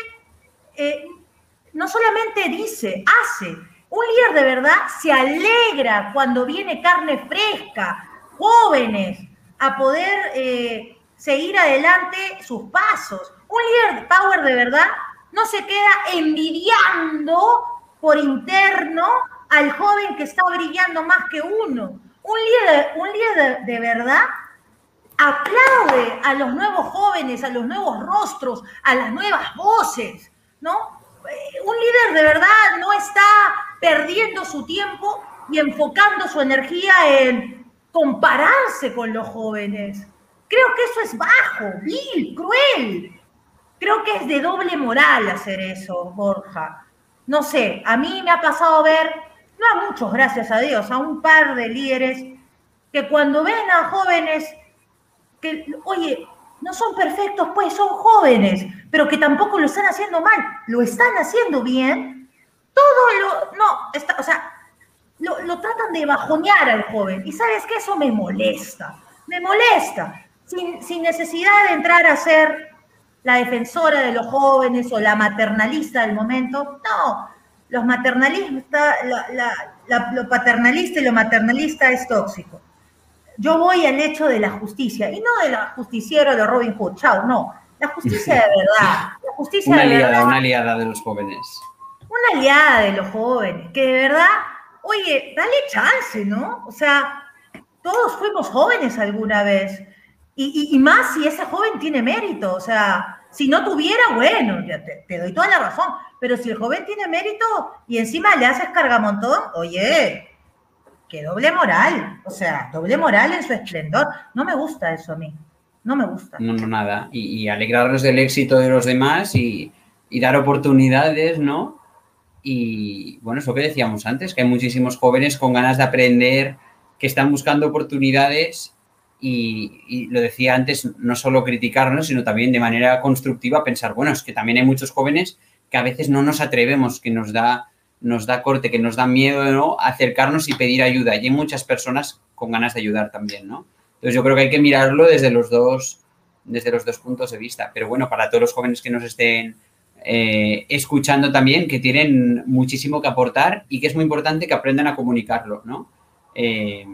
Speaker 2: eh, no solamente dice, hace. Un líder de verdad se alegra cuando viene carne fresca, jóvenes, a poder eh, seguir adelante sus pasos. Un líder power de verdad no se queda envidiando por interno al joven que está brillando más que uno. Un líder, un líder de, de verdad aplaude a los nuevos jóvenes, a los nuevos rostros, a las nuevas voces, ¿no? Eh, Un líder de verdad no está perdiendo su tiempo y enfocando su energía en compararse con los jóvenes. Creo que eso es bajo, vil, cruel. Creo que es de doble moral hacer eso, Borja. No sé, a mí me ha pasado ver, no a muchos, gracias a Dios, a un par de líderes que cuando ven a jóvenes que, oye, no son perfectos, pues son jóvenes, pero que tampoco lo están haciendo mal, lo están haciendo bien, todo lo, no, está, o sea, lo, lo tratan de bajonear al joven. Y sabes que eso me molesta, me molesta, sin, sin necesidad de entrar a ser la defensora de los jóvenes o la maternalista del momento. No, los maternalistas, la, la, la, lo paternalista y lo maternalista es tóxico. Yo voy al hecho de la justicia, y no de la justiciera de Robin Hood, chao, no, la justicia de verdad, la justicia
Speaker 4: Una
Speaker 2: de
Speaker 4: aliada,
Speaker 2: verdad
Speaker 4: una aliada de los jóvenes.
Speaker 2: una aliada de los jóvenes, que de verdad, oye, dale chance, ¿no? O sea, todos fuimos jóvenes alguna vez. Y, y- y más si ese joven tiene mérito. O sea, si no tuviera, bueno, ya te, te doy toda la razón. Pero si el joven tiene mérito y encima le haces cargamontón, oye, qué doble moral. O sea, doble moral en su esplendor. No me gusta eso a mí. No me gusta.
Speaker 4: No, no, nada. Y, y alegrarnos del éxito de los demás y, y dar oportunidades, ¿no? Y bueno, es lo que decíamos antes, que hay muchísimos jóvenes con ganas de aprender, que están buscando oportunidades y, lo decía antes, no solo criticarnos, sino también de manera constructiva pensar, bueno, es que también hay muchos jóvenes que a veces no nos atrevemos, que nos da, nos da corte, que nos da miedo, ¿no? Acercarnos y pedir ayuda. Y hay muchas personas con ganas de ayudar también, ¿no? Entonces yo creo que hay que mirarlo desde los dos, desde los dos puntos de vista. Pero bueno, para todos los jóvenes que nos estén eh, escuchando también, que tienen muchísimo que aportar y que es muy importante que aprendan a comunicarlo, ¿no? Eh,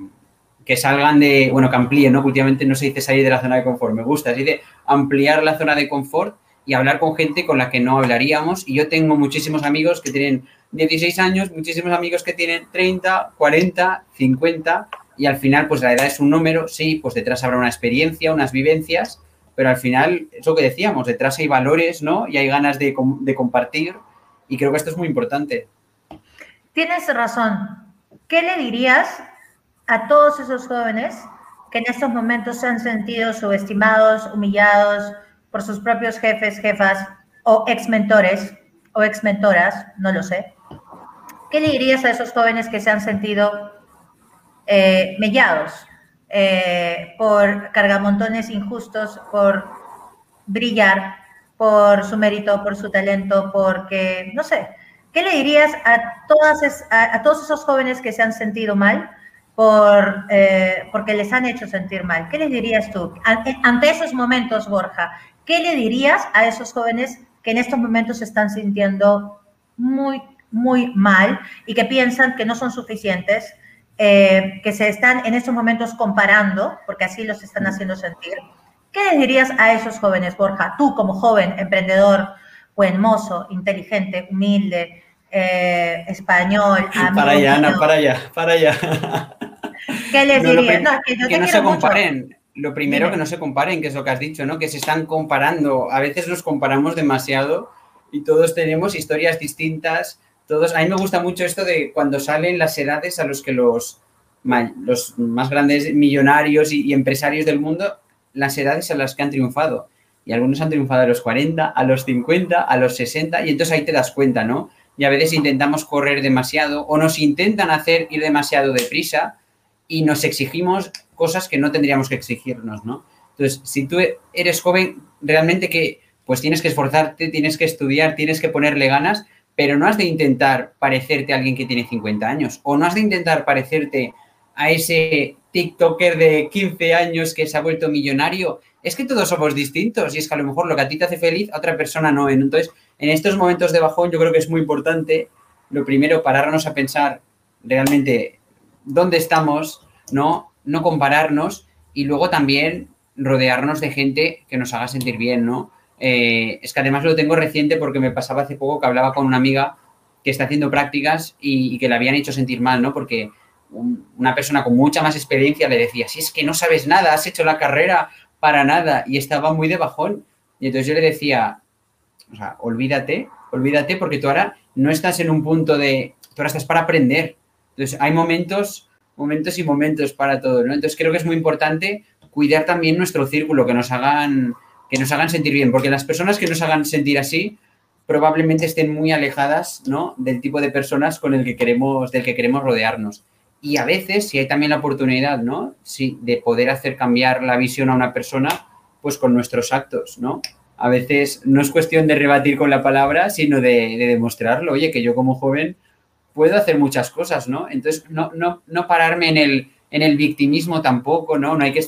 Speaker 4: que salgan de, bueno, que amplíen, ¿no? Últimamente no se dice salir de la zona de confort, me gusta, se dice ampliar la zona de confort y hablar con gente con la que no hablaríamos. Y yo tengo muchísimos amigos que tienen 16 años, muchísimos amigos que tienen 30, 40, 50 y al final, pues la edad es un número, sí, pues detrás habrá una experiencia, unas vivencias, pero al final, es lo que decíamos, detrás hay valores, ¿no? Y hay ganas de compartir y creo que esto es muy importante.
Speaker 2: Tienes razón. ¿Qué le dirías a todos esos jóvenes que en estos momentos se han sentido subestimados, humillados por sus propios jefes, jefas o ex mentores o ex mentoras? No lo sé. ¿Qué le dirías a esos jóvenes que se han sentido eh, mellados eh, por cargamontones injustos, por brillar, por su mérito, por su talento, porque, no sé, ¿qué le dirías a, todos esos jóvenes que se han sentido mal por, eh, porque les han hecho sentir mal? ¿Qué les dirías tú ante, ante esos momentos, Borja? ¿Qué le dirías a esos jóvenes que en estos momentos se están sintiendo muy, muy mal y que piensan que no son suficientes, eh, que se están en estos momentos comparando, porque así los están haciendo sentir? ¿Qué les dirías a esos jóvenes, Borja? Tú como joven, emprendedor, buen mozo, inteligente, humilde, eh, español, amigo
Speaker 4: Para allá, Ana, para allá, para allá.
Speaker 2: ¿Qué les
Speaker 4: No,
Speaker 2: dirías? No, es que yo
Speaker 4: que
Speaker 2: te
Speaker 4: no se
Speaker 2: mucho.
Speaker 4: comparen. Lo primero, que no se comparen, que es lo que has dicho, ¿no? Que se están comparando. A veces nos comparamos demasiado y todos tenemos historias distintas. Todos, a mí me gusta mucho esto de cuando salen las edades a los que los, los más grandes millonarios y, y empresarios del mundo, las edades a las que han triunfado. Y algunos han triunfado a los 40, a los 50, a los 60, y entonces ahí te das cuenta, ¿no? Y a veces intentamos correr demasiado o nos intentan hacer ir demasiado deprisa y nos exigimos cosas que no tendríamos que exigirnos, ¿no? Entonces, si tú eres joven, realmente que pues tienes que esforzarte, tienes que estudiar, tienes que ponerle ganas, pero no has de intentar parecerte a alguien que tiene 50 años o no has de intentar parecerte a ese TikToker de 15 años que se ha vuelto millonario. Es que todos somos distintos y es que a lo mejor lo que a ti te hace feliz, a otra persona no. Entonces, en estos momentos de bajón, yo creo que es muy importante, lo primero, pararnos a pensar realmente dónde estamos, ¿no? No compararnos y luego también rodearnos de gente que nos haga sentir bien, ¿no? Eh, es que además lo tengo reciente porque me pasaba hace poco que hablaba con una amiga que está haciendo prácticas y, que le habían hecho sentir mal, ¿no? Porque un- una persona con mucha más experiencia le decía, si es que no sabes nada, has hecho la carrera para nada y estaba muy de bajón. Y entonces yo le decía, olvídate, olvídate porque tú ahora no estás en un punto de, tú ahora estás para aprender. Entonces hay momentos, momentos y momentos para todo, ¿no? Entonces creo que es muy importante cuidar también nuestro círculo, que nos hagan, que nos hagan sentir bien, porque las personas que nos hagan sentir así probablemente estén muy alejadas, ¿no? Del tipo de personas con el que queremos, del que queremos rodearnos. Y a veces, si hay también la oportunidad, ¿no? Sí, de poder hacer cambiar la visión a una persona, pues con nuestros actos, ¿no? A veces no es cuestión de rebatir con la palabra, sino de, de demostrarlo. Oye, que yo como joven puedo hacer muchas cosas, ¿no? Entonces, no, no, no pararme en el, en el victimismo tampoco, ¿no? No hay que...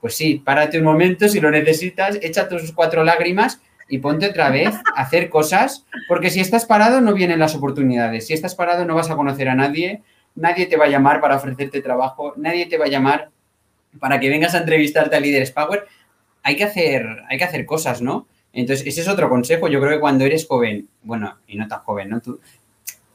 Speaker 4: Pues sí, párate un momento si lo necesitas, echa tus cuatro lágrimas y ponte otra vez a hacer cosas, porque si estás parado no vienen las oportunidades. Si estás parado no vas a conocer a nadie, nadie te va a llamar para ofrecerte trabajo, nadie te va a llamar para que vengas a entrevistarte a Líderes Power. Hay que hacer, hay que hacer cosas, ¿no? Entonces, ese es otro consejo. Yo creo que cuando eres joven, bueno, y no tan joven, ¿no? Tú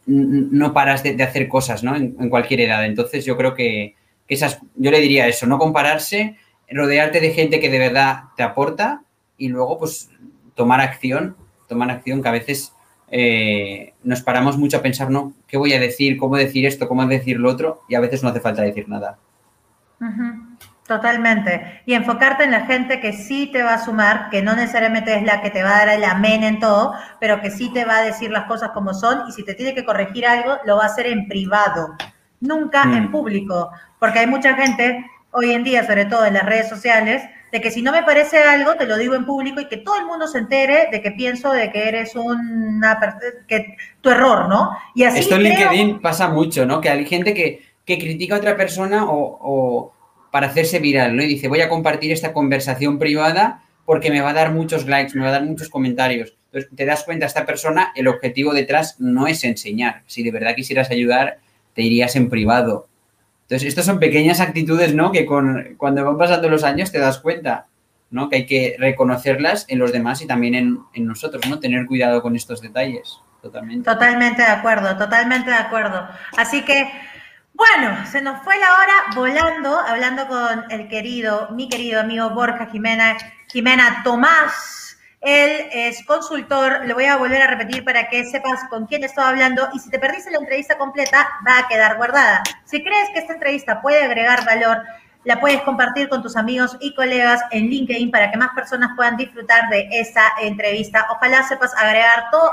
Speaker 4: no paras de, hacer cosas, ¿no? En, en cualquier edad. Entonces, yo creo que, que esas, yo le diría eso, no compararse, rodearte de gente que de verdad te aporta y luego pues tomar acción, tomar acción que a veces eh, nos paramos mucho a pensar, ¿no? ¿Qué voy a decir? ¿Cómo decir esto? ¿Cómo decir lo otro? Y a veces no hace falta decir nada.
Speaker 2: Totalmente. Y enfocarte en la gente que sí te va a sumar, que no necesariamente es la que te va a dar el amén en todo, pero que sí te va a decir las cosas como son y si te tiene que corregir algo, lo va a hacer en privado, nunca
Speaker 4: Mm.
Speaker 2: en público. Porque hay mucha gente hoy en día, sobre todo en las redes sociales, de que si no me parece algo, te lo digo en público y que todo el mundo se entere de que pienso de que eres una que tu error, ¿no? Y así
Speaker 4: Esto en
Speaker 2: creo-
Speaker 4: LinkedIn pasa mucho, ¿no? Que hay gente que, que critica a otra persona o, o para hacerse viral, ¿no? Y dice, voy a compartir esta conversación privada porque me va a dar muchos likes, me va a dar muchos comentarios. Entonces, te das cuenta, esta persona, el objetivo detrás no es enseñar. Si de verdad quisieras ayudar, te irías en privado. Entonces, estas son pequeñas actitudes, ¿no? Que con, cuando van pasando los años te das cuenta, ¿no? Que hay que reconocerlas en los demás y también en, en nosotros, ¿no? Tener cuidado con estos detalles. Totalmente.
Speaker 2: Totalmente de acuerdo, totalmente de acuerdo. Así que, bueno, se nos fue la hora volando, hablando con el querido, mi querido amigo Borja Jimena, Jimena Tomás. Él es consultor, le voy a volver a repetir para que sepas con quién estoy hablando y si te perdiste la entrevista completa va a quedar guardada. Si crees que esta entrevista puede agregar valor, la puedes compartir con tus amigos y colegas en LinkedIn para que más personas puedan disfrutar de esa entrevista. Ojalá sepas agregar todo,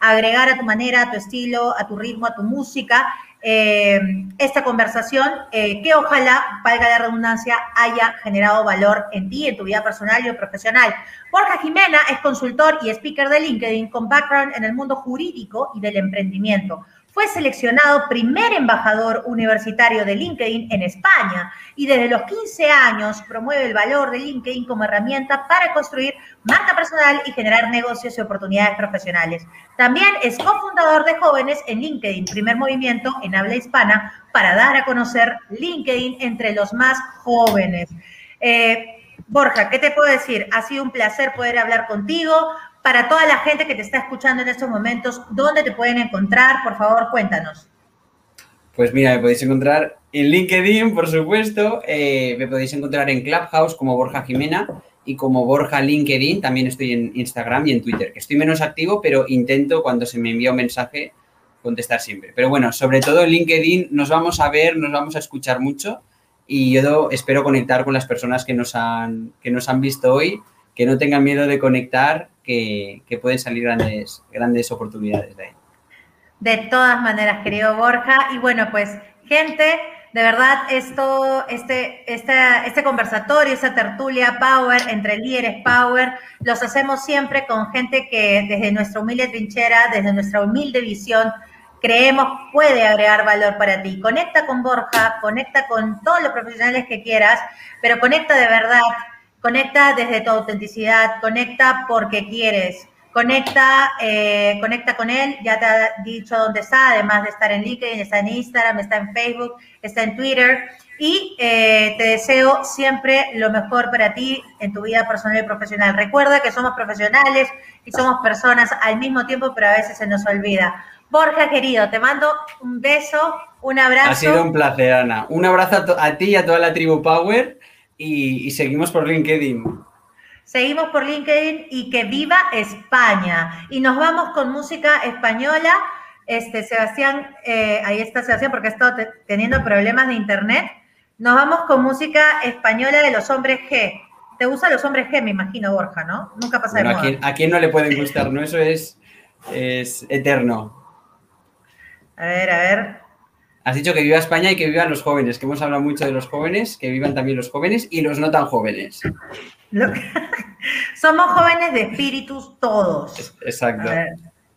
Speaker 2: agregar a tu manera, a tu estilo, a tu ritmo, a tu música, eh, esta conversación eh, que ojalá, valga la redundancia, haya generado valor en ti, en tu vida personal y profesional. Borja Jimena es consultor y speaker de LinkedIn con background en el mundo jurídico y del emprendimiento. Fue seleccionado primer embajador universitario de LinkedIn en España y desde los 15 años promueve el valor de LinkedIn como herramienta para construir marca personal y generar negocios y oportunidades profesionales. También es cofundador de Jóvenes en LinkedIn, primer movimiento en habla hispana para dar a conocer LinkedIn entre los más jóvenes. Eh, Borja, ¿qué te puedo decir? Ha sido un placer poder hablar contigo. Para toda la gente que te está escuchando en estos momentos, ¿dónde te pueden encontrar? Por favor, cuéntanos.
Speaker 4: Pues mira, me podéis encontrar en LinkedIn, por supuesto. eh, me podéis encontrar en Clubhouse como Borja Jimena y como Borja LinkedIn. También estoy en Instagram y en Twitter, que estoy menos activo, pero intento cuando se me envía un mensaje contestar siempre. Pero bueno, sobre todo en LinkedIn nos vamos a ver, nos vamos a escuchar mucho y yo espero conectar con las personas que nos han, que nos han visto hoy, que no tengan miedo de conectar, que, pueden salir grandes, grandes oportunidades de ahí.
Speaker 2: De todas maneras, querido Borja. Y bueno, pues, gente, de verdad, esto, este, esta, este conversatorio, esta tertulia Power entre líderes Power, los hacemos siempre con gente que desde nuestra humilde trinchera, desde nuestra humilde visión, creemos puede agregar valor para ti. Conecta con Borja, conecta con todos los profesionales que quieras, pero conecta de verdad, conecta desde tu autenticidad, conecta porque quieres. Conecta, eh, conecta con él, ya te ha dicho dónde está, además de estar en LinkedIn, está en Instagram, está en Facebook, está en Twitter. Y eh, te deseo siempre lo mejor para ti en tu vida personal y profesional. Recuerda que somos profesionales y somos personas al mismo tiempo, pero a veces se nos olvida. Borja, querido, te mando un beso, un abrazo.
Speaker 4: Ha sido un placer, Ana. Un abrazo a, a ti y a toda la tribu Power y, y seguimos por LinkedIn.
Speaker 2: Seguimos por LinkedIn y que viva España. Y nos vamos con música española. Este, Sebastián, eh, ahí está Sebastián porque ha estado te- teniendo problemas de internet. Nos vamos con música española de los hombres G. ¿Te gustan los hombres G, me imagino, Borja, no? Nunca pasa de
Speaker 4: Bueno, ¿a,
Speaker 2: moda.
Speaker 4: quién, a quién no le pueden gustar? ¿no? Eso es, es eterno.
Speaker 2: A ver, a ver.
Speaker 4: Has dicho que viva España y que vivan los jóvenes, que hemos hablado mucho de los jóvenes, que vivan también los jóvenes y los no tan jóvenes.
Speaker 2: Somos jóvenes de espíritus todos.
Speaker 4: Exacto.
Speaker 2: A ver,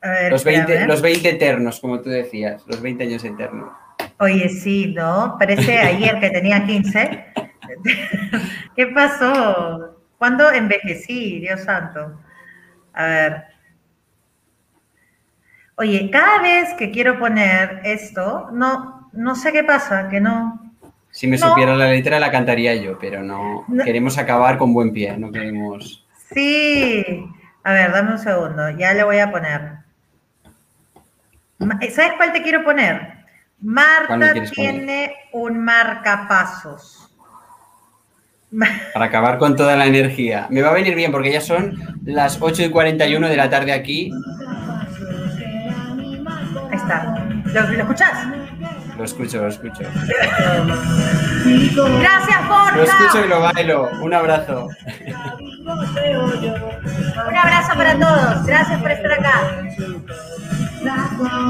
Speaker 2: a ver,
Speaker 4: Los 20,
Speaker 2: espérame.
Speaker 4: los 20 eternos, como tú decías, los 20 años eternos.
Speaker 2: Oye, sí, ¿no? Parece ayer que tenía 15. ¿Qué pasó? ¿Cuándo envejecí, Dios santo? A ver. Oye, cada vez que quiero poner esto, no, no sé qué pasa, que no.
Speaker 4: Si me
Speaker 2: No.
Speaker 4: supiera la letra la cantaría yo, pero no,
Speaker 2: No.
Speaker 4: queremos acabar con buen pie, no queremos...
Speaker 2: Sí. A ver, dame un segundo, ya le voy a poner. Ma- ¿Sabes cuál te quiero poner?
Speaker 4: ¿Cuál me
Speaker 2: Marta
Speaker 4: poner?
Speaker 2: tiene un marcapasos.
Speaker 4: Para acabar con toda la energía. Me va a venir bien porque ya son las 8 y 41 de la tarde aquí.
Speaker 2: Ahí está. ¿Lo, lo escuchás?
Speaker 4: Lo escucho, lo escucho.
Speaker 2: Gracias,
Speaker 4: Lo escucho y lo bailo. Un abrazo.
Speaker 2: Un abrazo para todos. Gracias por estar acá.